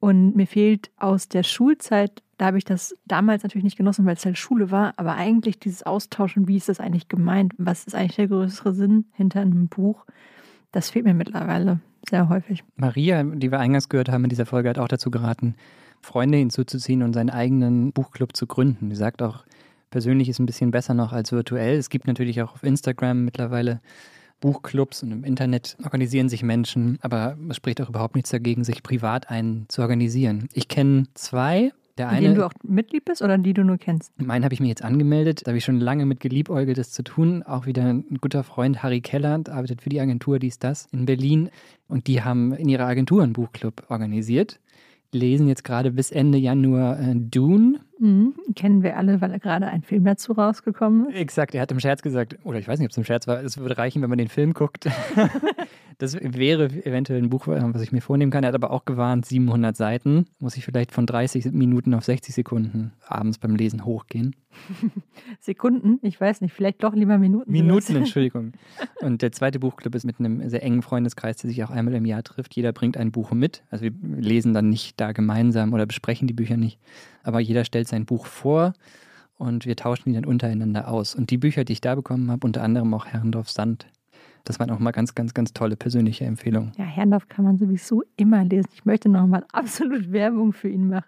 S3: Und mir fehlt aus der Schulzeit, da habe ich das damals natürlich nicht genossen, weil es halt Schule war, aber eigentlich dieses Austauschen, wie ist das eigentlich gemeint? Was ist eigentlich der größere Sinn hinter einem Buch? Das fehlt mir mittlerweile sehr häufig.
S2: Maria, die wir eingangs gehört haben in dieser Folge, hat auch dazu geraten, Freunde hinzuzuziehen und seinen eigenen Buchclub zu gründen. Sie sagt auch, persönlich ist ein bisschen besser noch als virtuell. Es gibt natürlich auch auf Instagram mittlerweile Buchclubs und im Internet organisieren sich Menschen, aber es spricht auch überhaupt nichts dagegen, sich privat einen zu organisieren. Ich kenne zwei, Der
S3: In
S2: eine,
S3: denen du auch Mitglied bist oder die du nur kennst?
S2: meinen habe ich mir jetzt angemeldet. Da habe ich schon lange mit geliebäugelt, das zu tun. Auch wieder ein guter Freund, Harry Keller, arbeitet für die Agentur Dies Das in Berlin. Und die haben in ihrer Agentur einen Buchclub organisiert. Lesen jetzt gerade bis Ende Januar äh, Dune.
S3: Mhm. Kennen wir alle, weil gerade ein Film dazu rausgekommen ist.
S2: Exakt, er hat im Scherz gesagt, oder ich weiß nicht, ob es im Scherz war, es würde reichen, wenn man den Film guckt. das wäre eventuell ein Buch, was ich mir vornehmen kann. Er hat aber auch gewarnt, 700 Seiten. Muss ich vielleicht von 30 Minuten auf 60 Sekunden abends beim Lesen hochgehen.
S3: Sekunden, ich weiß nicht, vielleicht doch lieber Minuten.
S2: Minuten, Entschuldigung. Und der zweite Buchclub ist mit einem sehr engen Freundeskreis, der sich auch einmal im Jahr trifft. Jeder bringt ein Buch mit. Also wir lesen dann nicht da gemeinsam oder besprechen die Bücher nicht. Aber jeder stellt sein Buch vor und wir tauschen die dann untereinander aus. Und die Bücher, die ich da bekommen habe, unter anderem auch Herrendorf Sand, das waren auch mal ganz, ganz, ganz tolle persönliche Empfehlungen.
S3: Ja, Herrndorf kann man sowieso immer lesen. Ich möchte nochmal absolut Werbung für ihn machen.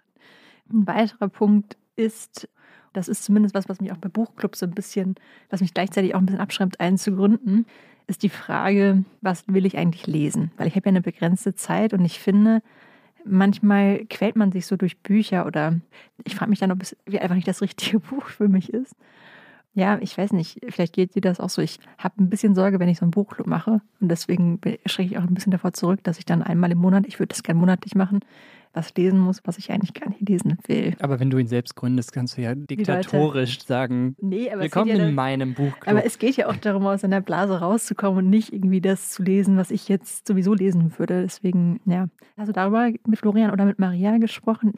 S3: Ein weiterer Punkt ist, das ist zumindest was, was mich auch bei Buchclubs so ein bisschen, was mich gleichzeitig auch ein bisschen abschreibt, einen zu gründen, ist die Frage, was will ich eigentlich lesen? Weil ich habe ja eine begrenzte Zeit und ich finde, manchmal quält man sich so durch Bücher oder ich frage mich dann, ob es einfach nicht das richtige Buch für mich ist. Ja, ich weiß nicht, vielleicht geht dir das auch so. Ich habe ein bisschen Sorge, wenn ich so einen Buchclub mache. Und deswegen schrecke ich auch ein bisschen davor zurück, dass ich dann einmal im Monat, ich würde das gerne monatlich machen, was lesen muss, was ich eigentlich gar nicht lesen will.
S2: Aber wenn du ihn selbst gründest, kannst du ja diktatorisch sagen,
S3: Nee, aber es
S2: willkommen
S3: geht ja
S2: in
S3: dann-
S2: meinem Buchclub.
S3: Aber es geht ja auch darum, aus einer Blase rauszukommen und nicht irgendwie das zu lesen, was ich jetzt sowieso lesen würde. Deswegen, ja. Also darüber mit Florian oder mit Maria gesprochen,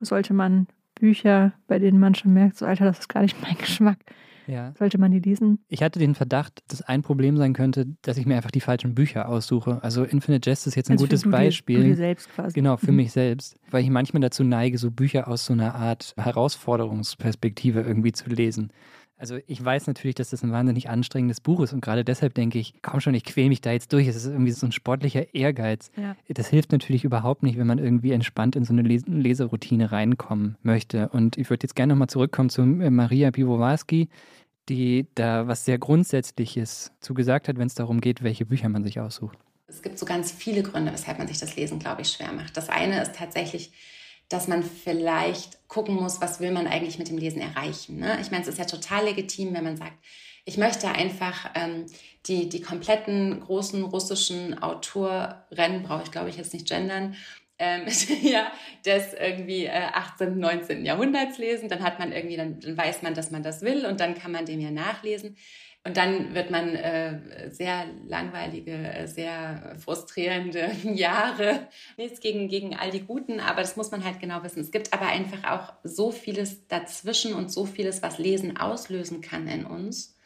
S3: sollte man Bücher, bei denen man schon merkt, so Alter, das ist gar nicht mein Geschmack,
S2: ja.
S3: sollte man die lesen.
S2: Ich hatte den Verdacht, dass ein Problem sein könnte, dass ich mir einfach die falschen Bücher aussuche. Also Infinite Jest ist jetzt ein
S3: Also für
S2: gutes
S3: du dir-
S2: Beispiel.
S3: Du dir selbst quasi.
S2: Genau, für
S3: Mhm.
S2: mich selbst. Weil ich manchmal dazu neige, so Bücher aus so einer Art Herausforderungsperspektive irgendwie zu lesen. Also ich weiß natürlich, dass das ein wahnsinnig anstrengendes Buch ist und gerade deshalb denke ich, komm schon, ich quäle mich da jetzt durch. Es ist irgendwie so ein sportlicher Ehrgeiz.
S3: Ja.
S2: Das hilft natürlich überhaupt nicht, wenn man irgendwie entspannt in so eine Les Leseroutine reinkommen möchte. Und ich würde jetzt gerne nochmal zurückkommen zu äh, Maria Piwowarski, die da was sehr Grundsätzliches zugesagt hat, wenn es darum geht, welche Bücher man sich aussucht.
S4: Es gibt so ganz viele Gründe, weshalb man sich das Lesen, glaube ich, schwer macht. Das eine ist tatsächlich, dass man vielleicht gucken muss, was will man eigentlich mit dem Lesen erreichen. Ne? Ich meine, es ist ja total legitim, wenn man sagt, ich möchte einfach ähm, die, die kompletten großen russischen Autorennen, brauche ich glaube ich jetzt nicht gendern, ähm, ja, des irgendwie äh, 18., 19. Jahrhunderts lesen. Dann hat man irgendwie, dann, dann weiß man, dass man das will und dann kann man dem ja nachlesen. Und dann wird man äh, sehr langweilige, äh, sehr frustrierende Jahre. Nichts gegen, gegen all die Guten, aber das muss man halt genau wissen. Es gibt aber einfach auch so vieles dazwischen und so vieles, was Lesen auslösen kann in uns,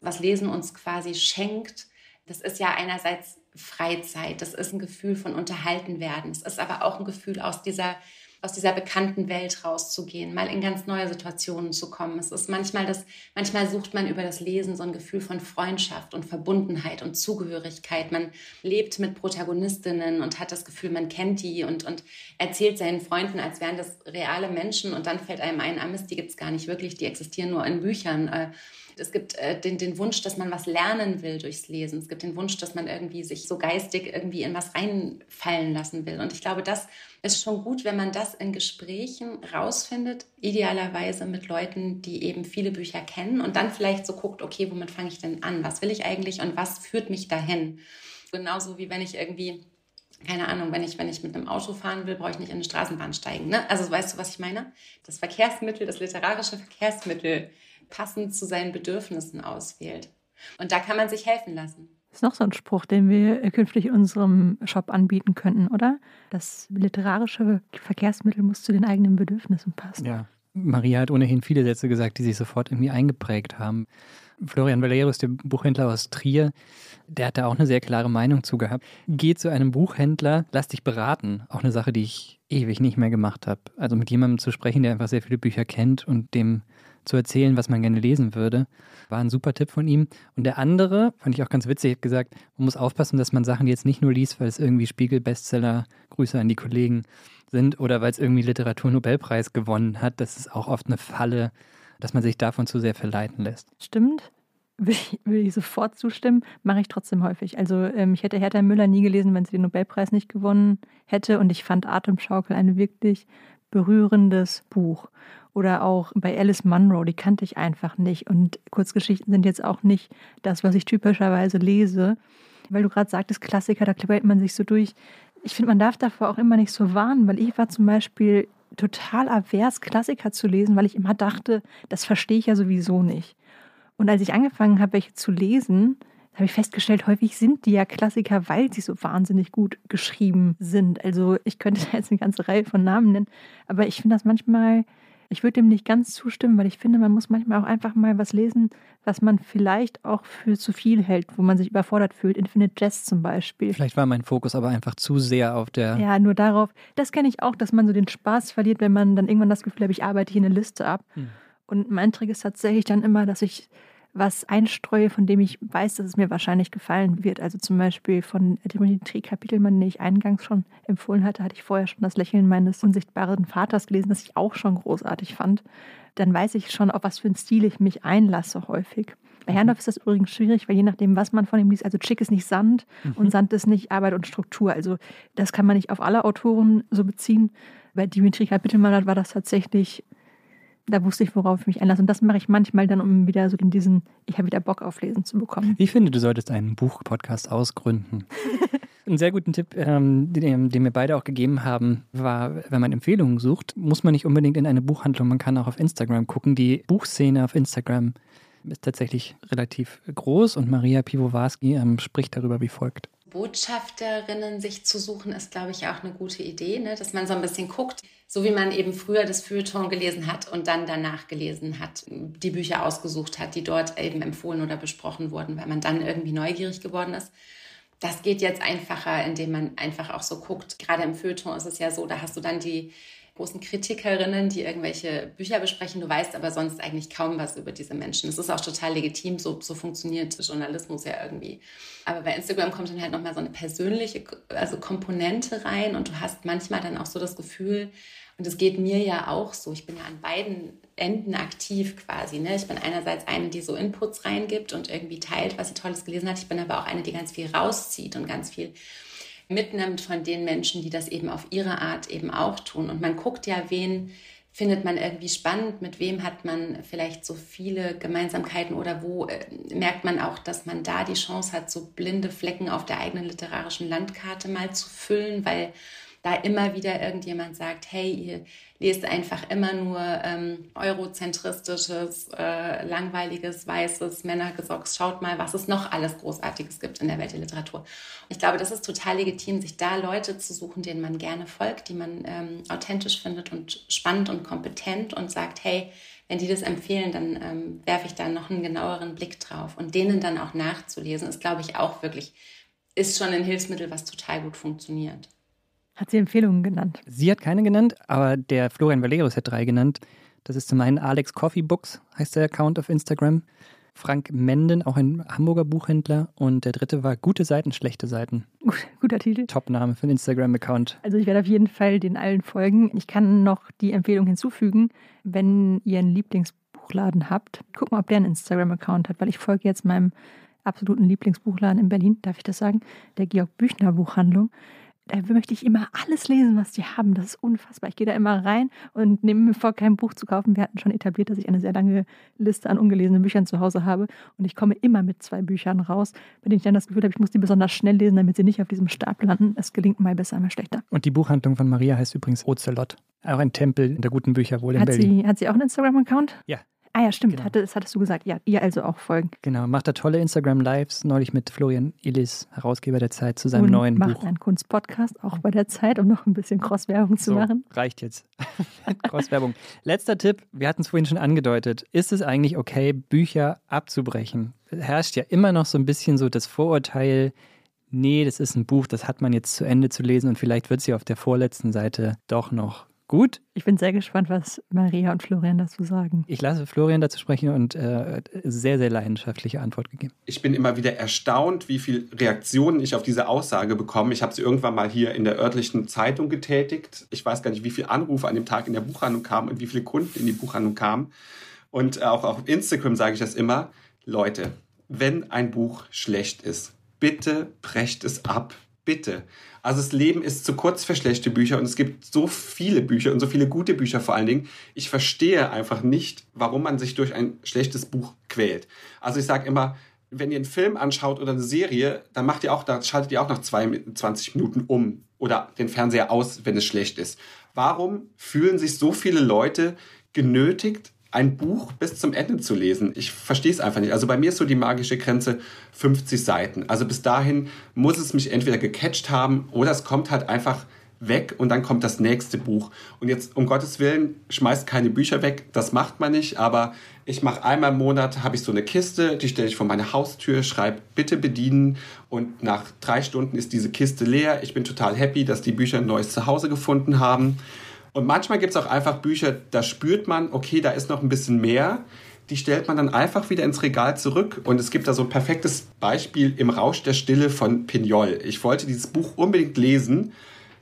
S4: was Lesen uns quasi schenkt. Das ist ja einerseits Freizeit, das ist ein Gefühl von unterhalten werden. Es ist aber auch ein Gefühl aus dieser aus dieser bekannten Welt rauszugehen, mal in ganz neue Situationen zu kommen. Es ist manchmal das, manchmal sucht man über das Lesen so ein Gefühl von Freundschaft und Verbundenheit und Zugehörigkeit. Man lebt mit Protagonistinnen und hat das Gefühl, man kennt die und, und erzählt seinen Freunden, als wären das reale Menschen und dann fällt einem ein, ah Mist, die gibt es gar nicht wirklich, die existieren nur in Büchern. Es gibt äh, den, den Wunsch, dass man was lernen will durchs Lesen. Es gibt den Wunsch, dass man irgendwie sich so geistig irgendwie in was reinfallen lassen will. Und ich glaube, das ist schon gut, wenn man das in Gesprächen rausfindet, idealerweise mit Leuten, die eben viele Bücher kennen und dann vielleicht so guckt, okay, womit fange ich denn an? Was will ich eigentlich und was führt mich dahin? Genauso wie wenn ich irgendwie keine Ahnung, wenn ich, wenn ich mit einem Auto fahren will, brauche ich nicht in eine Straßenbahn steigen. Ne? Also weißt du, was ich meine? Das Verkehrsmittel, das literarische Verkehrsmittel passend zu seinen Bedürfnissen auswählt. Und da kann man sich helfen lassen.
S3: Das ist noch so ein Spruch, den wir künftig in unserem Shop anbieten könnten, oder? Das literarische Verkehrsmittel muss zu den eigenen Bedürfnissen passen.
S2: Ja. Maria hat ohnehin viele Sätze gesagt, die sich sofort irgendwie eingeprägt haben. Florian Valerus, der Buchhändler aus Trier, der hat da auch eine sehr klare Meinung zu gehabt. Geh zu einem Buchhändler, lass dich beraten. Auch eine Sache, die ich ewig nicht mehr gemacht habe. Also mit jemandem zu sprechen, der einfach sehr viele Bücher kennt und dem zu erzählen, was man gerne lesen würde, war ein super Tipp von ihm. Und der andere, fand ich auch ganz witzig, hat gesagt, man muss aufpassen, dass man Sachen jetzt nicht nur liest, weil es irgendwie Spiegel-Bestseller, Grüße an die Kollegen sind oder weil es irgendwie Literaturnobelpreis gewonnen hat. Das ist auch oft eine Falle, dass man sich davon zu sehr verleiten lässt.
S3: Stimmt. Will ich, will ich sofort zustimmen, mache ich trotzdem häufig. Also ähm, ich hätte Hertha Müller nie gelesen, wenn sie den Nobelpreis nicht gewonnen hätte. Und ich fand Atemschaukel eine wirklich berührendes Buch. Oder auch bei Alice Munro, die kannte ich einfach nicht. Und Kurzgeschichten sind jetzt auch nicht das, was ich typischerweise lese. Weil du gerade sagtest, Klassiker, da klappert man sich so durch. Ich finde, man darf davor auch immer nicht so warnen, weil ich war zum Beispiel total avers, Klassiker zu lesen, weil ich immer dachte, das verstehe ich ja sowieso nicht. Und als ich angefangen habe, welche zu lesen, habe ich festgestellt, häufig sind die ja Klassiker, weil sie so wahnsinnig gut geschrieben sind. Also ich könnte da jetzt eine ganze Reihe von Namen nennen, aber ich finde das manchmal, ich würde dem nicht ganz zustimmen, weil ich finde, man muss manchmal auch einfach mal was lesen, was man vielleicht auch für zu viel hält, wo man sich überfordert fühlt. Infinite Jest zum Beispiel.
S2: Vielleicht war mein Fokus aber einfach zu sehr auf der.
S3: Ja, nur darauf. Das kenne ich auch, dass man so den Spaß verliert, wenn man dann irgendwann das Gefühl hat, ich arbeite hier eine Liste ab. Hm. Und mein Trick ist tatsächlich dann immer, dass ich was einstreue, von dem ich weiß, dass es mir wahrscheinlich gefallen wird. Also zum Beispiel von Dimitri Kapitelmann, den ich eingangs schon empfohlen hatte, hatte ich vorher schon das Lächeln meines unsichtbaren Vaters gelesen, das ich auch schon großartig fand. Dann weiß ich schon, auf was für einen Stil ich mich einlasse häufig. Bei Herrndorf ist das übrigens schwierig, weil je nachdem, was man von ihm liest, also Chick ist nicht Sand mhm. und Sand ist nicht Arbeit und Struktur. Also das kann man nicht auf alle Autoren so beziehen. Bei Dimitri Kapitelmann war das tatsächlich da wusste ich, worauf ich mich einlasse. Und das mache ich manchmal dann, um wieder so in diesen, ich habe wieder Bock auf Lesen zu bekommen.
S2: Ich finde, du solltest einen Buchpodcast ausgründen. Einen sehr guten Tipp, ähm, den, den, mir beide auch gegeben haben, war, wenn man Empfehlungen sucht, muss man nicht unbedingt in eine Buchhandlung, man kann auch auf Instagram gucken. Die Buchszene auf Instagram ist tatsächlich relativ groß und Maria Piwowarski ähm, spricht darüber wie folgt.
S4: Botschafterinnen sich zu suchen, ist, glaube ich, auch eine gute Idee, ne? dass man so ein bisschen guckt, so wie man eben früher das Feuilleton gelesen hat und dann danach gelesen hat, die Bücher ausgesucht hat, die dort eben empfohlen oder besprochen wurden, weil man dann irgendwie neugierig geworden ist. Das geht jetzt einfacher, indem man einfach auch so guckt. Gerade im Feuilleton ist es ja so, da hast du dann die großen Kritikerinnen, die irgendwelche Bücher besprechen. Du weißt aber sonst eigentlich kaum was über diese Menschen. Es ist auch total legitim, so, so funktioniert Journalismus ja irgendwie. Aber bei Instagram kommt dann halt nochmal so eine persönliche also Komponente rein und du hast manchmal dann auch so das Gefühl, und es geht mir ja auch so, ich bin ja an beiden Enden aktiv quasi. Ne? Ich bin einerseits eine, die so Inputs reingibt und irgendwie teilt, was sie Tolles gelesen hat. Ich bin aber auch eine, die ganz viel rauszieht und ganz viel mitnimmt von den Menschen, die das eben auf ihre Art eben auch tun. Und man guckt ja, wen findet man irgendwie spannend, mit wem hat man vielleicht so viele Gemeinsamkeiten oder wo äh, merkt man auch, dass man da die Chance hat, so blinde Flecken auf der eigenen literarischen Landkarte mal zu füllen, weil da immer wieder irgendjemand sagt, hey, ihr lest einfach immer nur ähm, eurozentristisches, äh, langweiliges, weißes Männergesocks. Schaut mal, was es noch alles Großartiges gibt in der Welt der Literatur. Ich glaube, das ist total legitim, sich da Leute zu suchen, denen man gerne folgt, die man ähm, authentisch findet und spannend und kompetent und sagt, hey, wenn die das empfehlen, dann ähm, werfe ich da noch einen genaueren Blick drauf. Und denen dann auch nachzulesen, ist, glaube ich, auch wirklich, ist schon ein Hilfsmittel, was total gut funktioniert.
S3: Hat sie Empfehlungen genannt?
S2: Sie hat keine genannt, aber der Florian Valeros hat drei genannt. Das ist zum einen Alex Coffee Books, heißt der Account auf Instagram. Frank Menden, auch ein Hamburger Buchhändler. Und der dritte war Gute Seiten, schlechte Seiten.
S3: Guter Titel.
S2: Top-Name für einen Instagram-Account.
S3: Also ich werde auf jeden Fall den allen folgen. Ich kann noch die Empfehlung hinzufügen, wenn ihr einen Lieblingsbuchladen habt, guck mal, ob der einen Instagram-Account hat, weil ich folge jetzt meinem absoluten Lieblingsbuchladen in Berlin, darf ich das sagen, der Georg Büchner Buchhandlung da möchte ich immer alles lesen, was die haben. Das ist unfassbar. Ich gehe da immer rein und nehme mir vor, kein Buch zu kaufen. Wir hatten schon etabliert, dass ich eine sehr lange Liste an ungelesenen Büchern zu Hause habe. Und ich komme immer mit zwei Büchern raus, bei denen ich dann das Gefühl habe, ich muss die besonders schnell lesen, damit sie nicht auf diesem Stapel landen. Es gelingt mal besser, mal schlechter.
S2: Und die Buchhandlung von Maria heißt übrigens Ocelot. Auch ein Tempel der guten Bücher wohl in
S3: hat
S2: Berlin.
S3: Sie, hat sie auch einen Instagram-Account?
S2: Ja,
S3: Ah ja, stimmt, genau. hatte, das hattest du gesagt. Ja, ihr also auch folgen.
S2: Genau, macht da tolle Instagram-Lives, neulich mit Florian Illis, Herausgeber der Zeit, zu seinem Und neuen
S3: macht
S2: Buch.
S3: macht einen Kunstpodcast, auch bei der Zeit, um noch ein bisschen Cross-Werbung zu
S2: so,
S3: machen.
S2: reicht jetzt. Cross-Werbung. Letzter Tipp, wir hatten es vorhin schon angedeutet. Ist es eigentlich okay, Bücher abzubrechen? Herrscht ja immer noch so ein bisschen so das Vorurteil, nee, das ist ein Buch, das hat man jetzt zu Ende zu lesen und vielleicht wird sie auf der vorletzten Seite doch noch Gut.
S3: Ich bin sehr gespannt, was Maria und Florian dazu sagen.
S2: Ich lasse Florian dazu sprechen und äh, sehr, sehr leidenschaftliche Antwort gegeben.
S5: Ich bin immer wieder erstaunt, wie viele Reaktionen ich auf diese Aussage bekomme. Ich habe sie irgendwann mal hier in der örtlichen Zeitung getätigt. Ich weiß gar nicht, wie viele Anrufe an dem Tag in der Buchhandlung kamen und wie viele Kunden in die Buchhandlung kamen. Und auch auf Instagram sage ich das immer. Leute, wenn ein Buch schlecht ist, bitte brecht es ab bitte. Also das Leben ist zu kurz für schlechte Bücher und es gibt so viele Bücher und so viele gute Bücher vor allen Dingen. Ich verstehe einfach nicht, warum man sich durch ein schlechtes Buch quält. Also ich sage immer, wenn ihr einen Film anschaut oder eine Serie, dann macht ihr auch, da schaltet ihr auch nach 22 Minuten um oder den Fernseher aus, wenn es schlecht ist. Warum fühlen sich so viele Leute genötigt, ein Buch bis zum Ende zu lesen. Ich verstehe es einfach nicht. Also bei mir ist so die magische Grenze 50 Seiten. Also bis dahin muss es mich entweder gecatcht haben oder es kommt halt einfach weg und dann kommt das nächste Buch. Und jetzt, um Gottes Willen, schmeißt keine Bücher weg, das macht man nicht, aber ich mache einmal im Monat, habe ich so eine Kiste, die stelle ich vor meine Haustür, schreibe bitte bedienen und nach drei Stunden ist diese Kiste leer. Ich bin total happy, dass die Bücher ein neues Zuhause gefunden haben. Und manchmal gibt es auch einfach Bücher, da spürt man, okay, da ist noch ein bisschen mehr. Die stellt man dann einfach wieder ins Regal zurück. Und es gibt da so ein perfektes Beispiel im Rausch der Stille von Pignol. Ich wollte dieses Buch unbedingt lesen.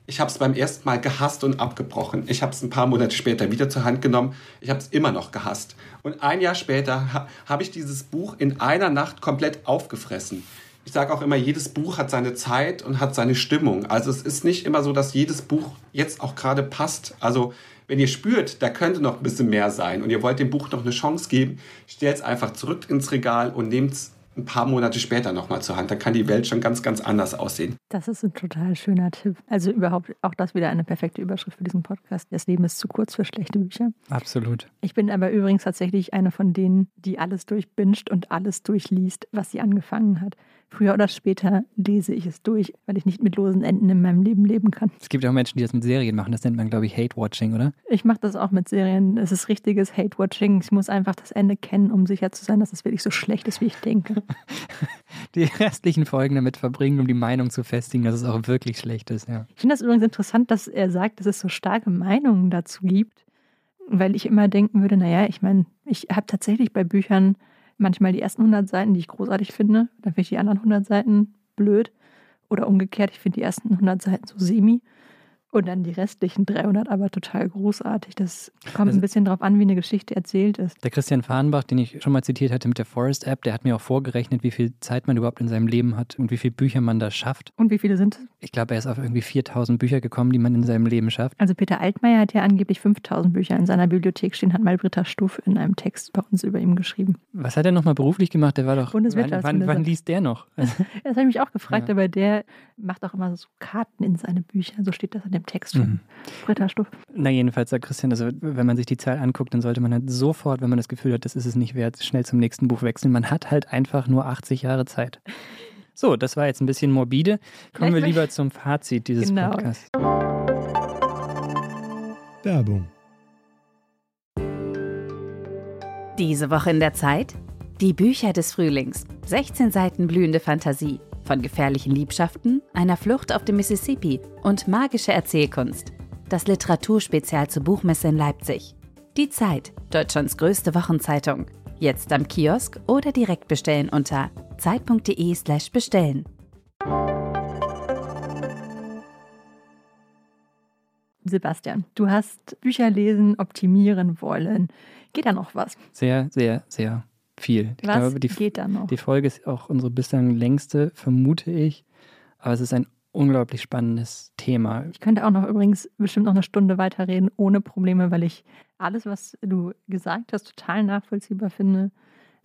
S5: Ich habe es beim ersten Mal gehasst und abgebrochen. Ich habe es ein paar Monate später wieder zur Hand genommen. Ich habe es immer noch gehasst. Und ein Jahr später ha habe ich dieses Buch in einer Nacht komplett aufgefressen ich sage auch immer, jedes Buch hat seine Zeit und hat seine Stimmung. Also es ist nicht immer so, dass jedes Buch jetzt auch gerade passt. Also wenn ihr spürt, da könnte noch ein bisschen mehr sein und ihr wollt dem Buch noch eine Chance geben, stellt es einfach zurück ins Regal und nehmt es ein paar Monate später nochmal zur Hand. Da kann die Welt schon ganz, ganz anders aussehen.
S3: Das ist ein total schöner Tipp. Also überhaupt auch das wieder eine perfekte Überschrift für diesen Podcast. Das Leben ist zu kurz für schlechte Bücher.
S2: Absolut.
S3: Ich bin aber übrigens tatsächlich eine von denen, die alles durchbinscht und alles durchliest, was sie angefangen hat. Früher oder später lese ich es durch, weil ich nicht mit losen Enden in meinem Leben leben kann.
S2: Es gibt auch Menschen, die das mit Serien machen. Das nennt man, glaube ich, Hate-Watching, oder?
S3: Ich mache das auch mit Serien. Es ist richtiges Hate-Watching. Ich muss einfach das Ende kennen, um sicher zu sein, dass es wirklich so schlecht ist, wie ich denke.
S2: die restlichen Folgen damit verbringen, um die Meinung zu festigen, dass es auch wirklich schlecht ist. Ja.
S3: Ich finde das übrigens interessant, dass er sagt, dass es so starke Meinungen dazu gibt, weil ich immer denken würde, naja, ich meine, ich habe tatsächlich bei Büchern manchmal die ersten 100 Seiten, die ich großartig finde, dann finde ich die anderen 100 Seiten blöd. Oder umgekehrt, ich finde die ersten 100 Seiten so semi. Und dann die restlichen 300 aber total großartig. Das kommt also, ein bisschen darauf an, wie eine Geschichte erzählt ist.
S2: Der Christian Fahrenbach, den ich schon mal zitiert hatte mit der Forest App, der hat mir auch vorgerechnet, wie viel Zeit man überhaupt in seinem Leben hat und wie viele Bücher man da schafft.
S3: Und wie viele sind es?
S2: Ich glaube, er ist auf irgendwie 4000 Bücher gekommen, die man in seinem Leben schafft.
S3: Also Peter Altmaier hat ja angeblich 5000 Bücher in seiner Bibliothek stehen, hat mal Britta Stuff in einem Text bei uns über ihn geschrieben.
S2: Was hat er nochmal beruflich gemacht? Der war doch. Wann, wann, wann liest der noch?
S3: das habe ich mich auch gefragt, ja. aber der macht auch immer so Karten in seine Bücher. So steht das in dem Text schon. Mhm.
S2: Britta Stuff. Na, jedenfalls sagt Christian, also wenn man sich die Zahl anguckt, dann sollte man halt sofort, wenn man das Gefühl hat, das ist es nicht wert, schnell zum nächsten Buch wechseln. Man hat halt einfach nur 80 Jahre Zeit. So, das war jetzt ein bisschen morbide. Kommen wir lieber zum Fazit dieses genau. Podcasts.
S6: Werbung.
S1: Diese Woche in der Zeit? Die Bücher des Frühlings. 16 Seiten blühende Fantasie. Von gefährlichen Liebschaften, einer Flucht auf dem Mississippi und magische Erzählkunst das Literaturspezial zur Buchmesse in Leipzig. Die Zeit, Deutschlands größte Wochenzeitung. Jetzt am Kiosk oder direkt bestellen unter zeit.de/slash bestellen.
S3: Sebastian, du hast Bücher lesen, optimieren wollen. Geht da noch was?
S2: Sehr, sehr, sehr viel.
S3: Ich was glaube, die, geht da noch?
S2: Die Folge ist auch unsere bislang längste, vermute ich. Aber es ist ein unglaublich spannendes Thema.
S3: Ich könnte auch noch übrigens bestimmt noch eine Stunde weiterreden, ohne Probleme, weil ich alles, was du gesagt hast, total nachvollziehbar finde.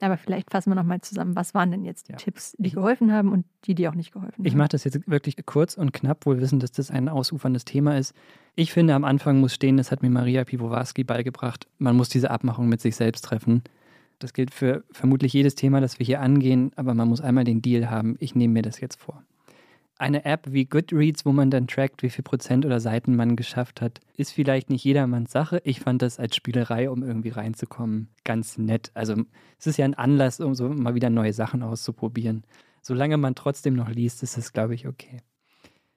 S3: Aber vielleicht fassen wir nochmal zusammen, was waren denn jetzt die ja. Tipps, die geholfen haben und die, die auch nicht geholfen haben?
S2: Ich mache das jetzt wirklich kurz und knapp, wohl wissen, dass das ein ausuferndes Thema ist. Ich finde, am Anfang muss stehen, das hat mir Maria Piwowarski beigebracht, man muss diese Abmachung mit sich selbst treffen. Das gilt für vermutlich jedes Thema, das wir hier angehen, aber man muss einmal den Deal haben, ich nehme mir das jetzt vor eine App wie Goodreads, wo man dann trackt, wie viel Prozent oder Seiten man geschafft hat, ist vielleicht nicht jedermanns Sache. Ich fand das als Spielerei, um irgendwie reinzukommen, ganz nett. Also es ist ja ein Anlass, um so mal wieder neue Sachen auszuprobieren. Solange man trotzdem noch liest, ist es, glaube ich, okay.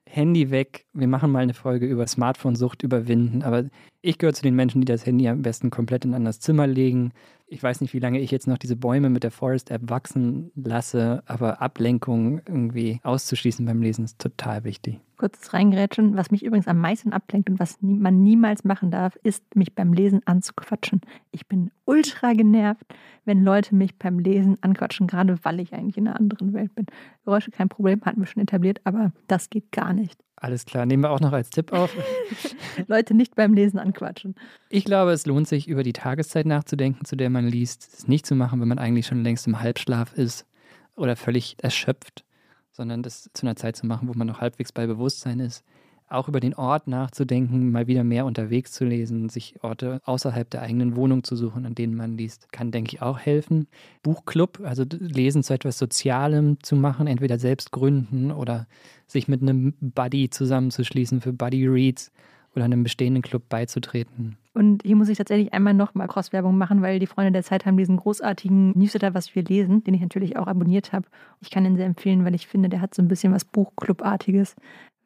S2: Handy weg. Wir machen mal eine Folge über Smartphone-Sucht überwinden. Aber ich gehöre zu den Menschen, die das Handy am besten komplett in ein anderes Zimmer legen. Ich weiß nicht, wie lange ich jetzt noch diese Bäume mit der Forest-App wachsen lasse, aber Ablenkung irgendwie auszuschließen beim Lesen ist total wichtig.
S3: kurzes Reingerätschen. Was mich übrigens am meisten ablenkt und was man niemals machen darf, ist, mich beim Lesen anzuquatschen. Ich bin ultra genervt, wenn Leute mich beim Lesen anquatschen, gerade weil ich eigentlich in einer anderen Welt bin. Geräusche kein Problem, hatten wir schon etabliert, aber das geht gar nicht.
S2: Alles klar, nehmen wir auch noch als Tipp auf.
S3: Leute nicht beim Lesen anquatschen.
S2: Ich glaube, es lohnt sich, über die Tageszeit nachzudenken, zu der man liest. Es nicht zu machen, wenn man eigentlich schon längst im Halbschlaf ist oder völlig erschöpft, sondern das zu einer Zeit zu machen, wo man noch halbwegs bei Bewusstsein ist. Auch über den Ort nachzudenken, mal wieder mehr unterwegs zu lesen, sich Orte außerhalb der eigenen Wohnung zu suchen, an denen man liest, kann, denke ich, auch helfen. Buchclub, also Lesen zu etwas Sozialem zu machen, entweder selbst gründen oder sich mit einem Buddy zusammenzuschließen für Buddy Reads oder einem bestehenden Club beizutreten.
S3: Und hier muss ich tatsächlich einmal nochmal Cross-Werbung machen, weil die Freunde der Zeit haben diesen großartigen Newsletter, was wir lesen, den ich natürlich auch abonniert habe. Ich kann ihn sehr empfehlen, weil ich finde, der hat so ein bisschen was Buchclub-artiges,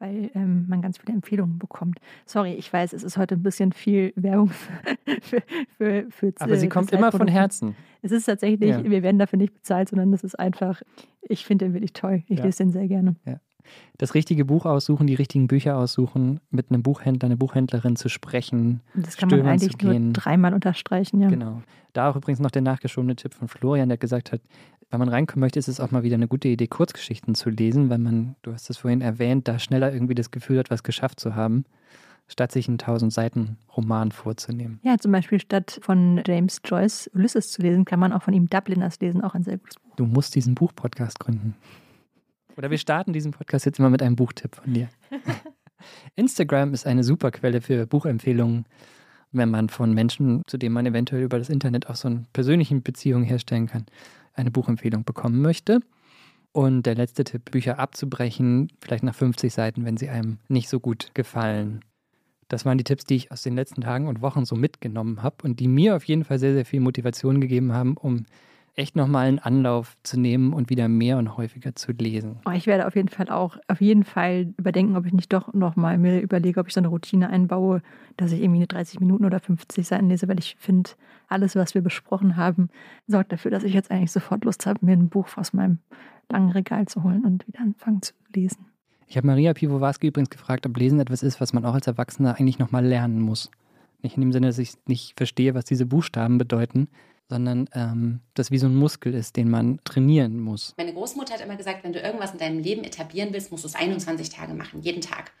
S3: weil ähm, man ganz viele Empfehlungen bekommt. Sorry, ich weiß, es ist heute ein bisschen viel Werbung für, für, für,
S2: Aber sie kommt immer von Herzen.
S3: Es ist tatsächlich, ja. wir werden dafür nicht bezahlt, sondern das ist einfach, ich finde den wirklich toll. Ich ja. lese den sehr gerne.
S2: Ja das richtige Buch aussuchen, die richtigen Bücher aussuchen, mit einem Buchhändler, einer Buchhändlerin zu sprechen.
S3: Das kann man eigentlich nur dreimal unterstreichen, ja.
S2: Genau. Da auch übrigens noch der nachgeschobene Tipp von Florian, der gesagt hat, wenn man reinkommen möchte, ist es auch mal wieder eine gute Idee, Kurzgeschichten zu lesen, weil man, du hast es vorhin erwähnt, da schneller irgendwie das Gefühl hat, was geschafft zu haben, statt sich einen 1000 Seiten Roman vorzunehmen.
S3: Ja, zum Beispiel statt von James Joyce Ulysses zu lesen, kann man auch von ihm Dubliners lesen, auch ein sehr gutes Buch.
S2: Du musst diesen Buchpodcast gründen. Oder wir starten diesen Podcast jetzt immer mit einem Buchtipp von dir. Instagram ist eine super Quelle für Buchempfehlungen, wenn man von Menschen, zu denen man eventuell über das Internet auch so eine persönliche Beziehung herstellen kann, eine Buchempfehlung bekommen möchte. Und der letzte Tipp, Bücher abzubrechen, vielleicht nach 50 Seiten, wenn sie einem nicht so gut gefallen. Das waren die Tipps, die ich aus den letzten Tagen und Wochen so mitgenommen habe und die mir auf jeden Fall sehr, sehr viel Motivation gegeben haben, um echt nochmal einen Anlauf zu nehmen und wieder mehr und häufiger zu lesen.
S3: Oh, ich werde auf jeden Fall auch auf jeden Fall überdenken, ob ich nicht doch nochmal mir überlege, ob ich so eine Routine einbaue, dass ich irgendwie eine 30 Minuten oder 50 Seiten lese, weil ich finde, alles, was wir besprochen haben, sorgt dafür, dass ich jetzt eigentlich sofort Lust habe, mir ein Buch aus meinem langen Regal zu holen und wieder anfangen zu lesen.
S2: Ich habe Maria Piwowarski übrigens gefragt, ob Lesen etwas ist, was man auch als Erwachsener eigentlich nochmal lernen muss. Nicht in dem Sinne, dass ich nicht verstehe, was diese Buchstaben bedeuten, sondern ähm, das wie so ein Muskel ist, den man trainieren muss.
S4: Meine Großmutter hat immer gesagt, wenn du irgendwas in deinem Leben etablieren willst, musst du es 21 Tage machen, jeden Tag.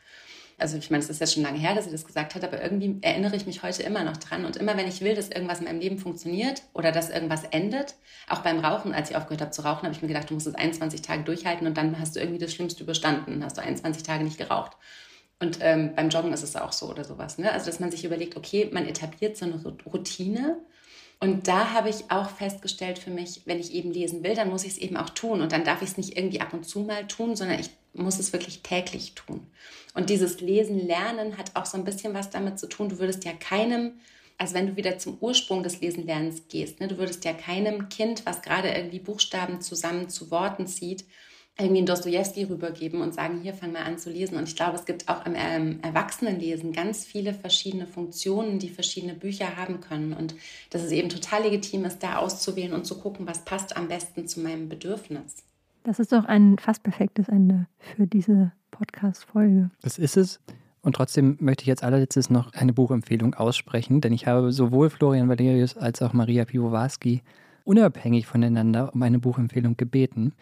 S4: Also ich meine, es ist ja schon lange her, dass sie das gesagt hat, aber irgendwie erinnere ich mich heute immer noch dran. Und immer wenn ich will, dass irgendwas in meinem Leben funktioniert oder dass irgendwas endet, auch beim Rauchen, als ich aufgehört habe zu rauchen, habe ich mir gedacht, du musst es 21 Tage durchhalten und dann hast du irgendwie das Schlimmste überstanden, hast du 21 Tage nicht geraucht. Und ähm, beim Joggen ist es auch so oder sowas. Ne? Also dass man sich überlegt, okay, man etabliert so eine Routine und da habe ich auch festgestellt für mich, wenn ich eben lesen will, dann muss ich es eben auch tun. Und dann darf ich es nicht irgendwie ab und zu mal tun, sondern ich muss es wirklich täglich tun. Und dieses Lesen, Lernen hat auch so ein bisschen was damit zu tun. Du würdest ja keinem, also wenn du wieder zum Ursprung des Lesenlernens gehst, ne, du würdest ja keinem Kind, was gerade irgendwie Buchstaben zusammen zu Worten zieht, irgendwie einen Dostoevsky rübergeben und sagen, hier fang mal an zu lesen. Und ich glaube, es gibt auch im ähm, Erwachsenenlesen ganz viele verschiedene Funktionen, die verschiedene Bücher haben können. Und dass es eben total legitim ist, da auszuwählen und zu gucken, was passt am besten zu meinem Bedürfnis.
S3: Das ist doch ein fast perfektes Ende für diese Podcast-Folge.
S2: Das ist es. Und trotzdem möchte ich jetzt allerletztes noch eine Buchempfehlung aussprechen, denn ich habe sowohl Florian Valerius als auch Maria Piwowarski unabhängig voneinander um eine Buchempfehlung gebeten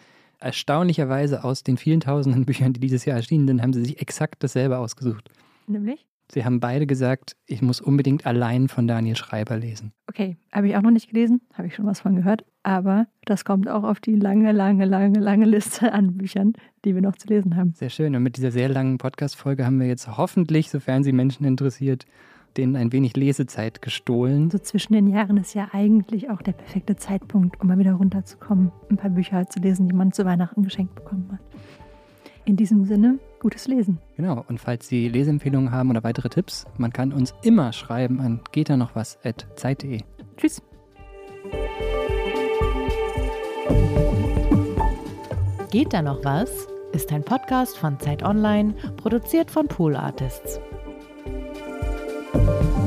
S2: erstaunlicherweise aus den vielen tausenden Büchern, die dieses Jahr erschienen sind, haben sie sich exakt dasselbe ausgesucht.
S3: Nämlich?
S2: Sie haben beide gesagt, ich muss unbedingt allein von Daniel Schreiber lesen.
S3: Okay, habe ich auch noch nicht gelesen, habe ich schon was von gehört, aber das kommt auch auf die lange, lange, lange, lange Liste an Büchern, die wir noch zu lesen haben.
S2: Sehr schön. Und mit dieser sehr langen Podcast-Folge haben wir jetzt hoffentlich, sofern sie Menschen interessiert, denen ein wenig Lesezeit gestohlen.
S3: So zwischen den Jahren ist ja eigentlich auch der perfekte Zeitpunkt, um mal wieder runterzukommen, ein paar Bücher zu lesen, die man zu Weihnachten geschenkt bekommen hat. In diesem Sinne, gutes Lesen.
S2: Genau, und falls Sie Leseempfehlungen haben oder weitere Tipps, man kann uns immer schreiben an geht da noch was at zeit.de.
S3: Tschüss.
S1: Geht da noch was? ist ein Podcast von Zeit Online, produziert von Pool Artists. Bye.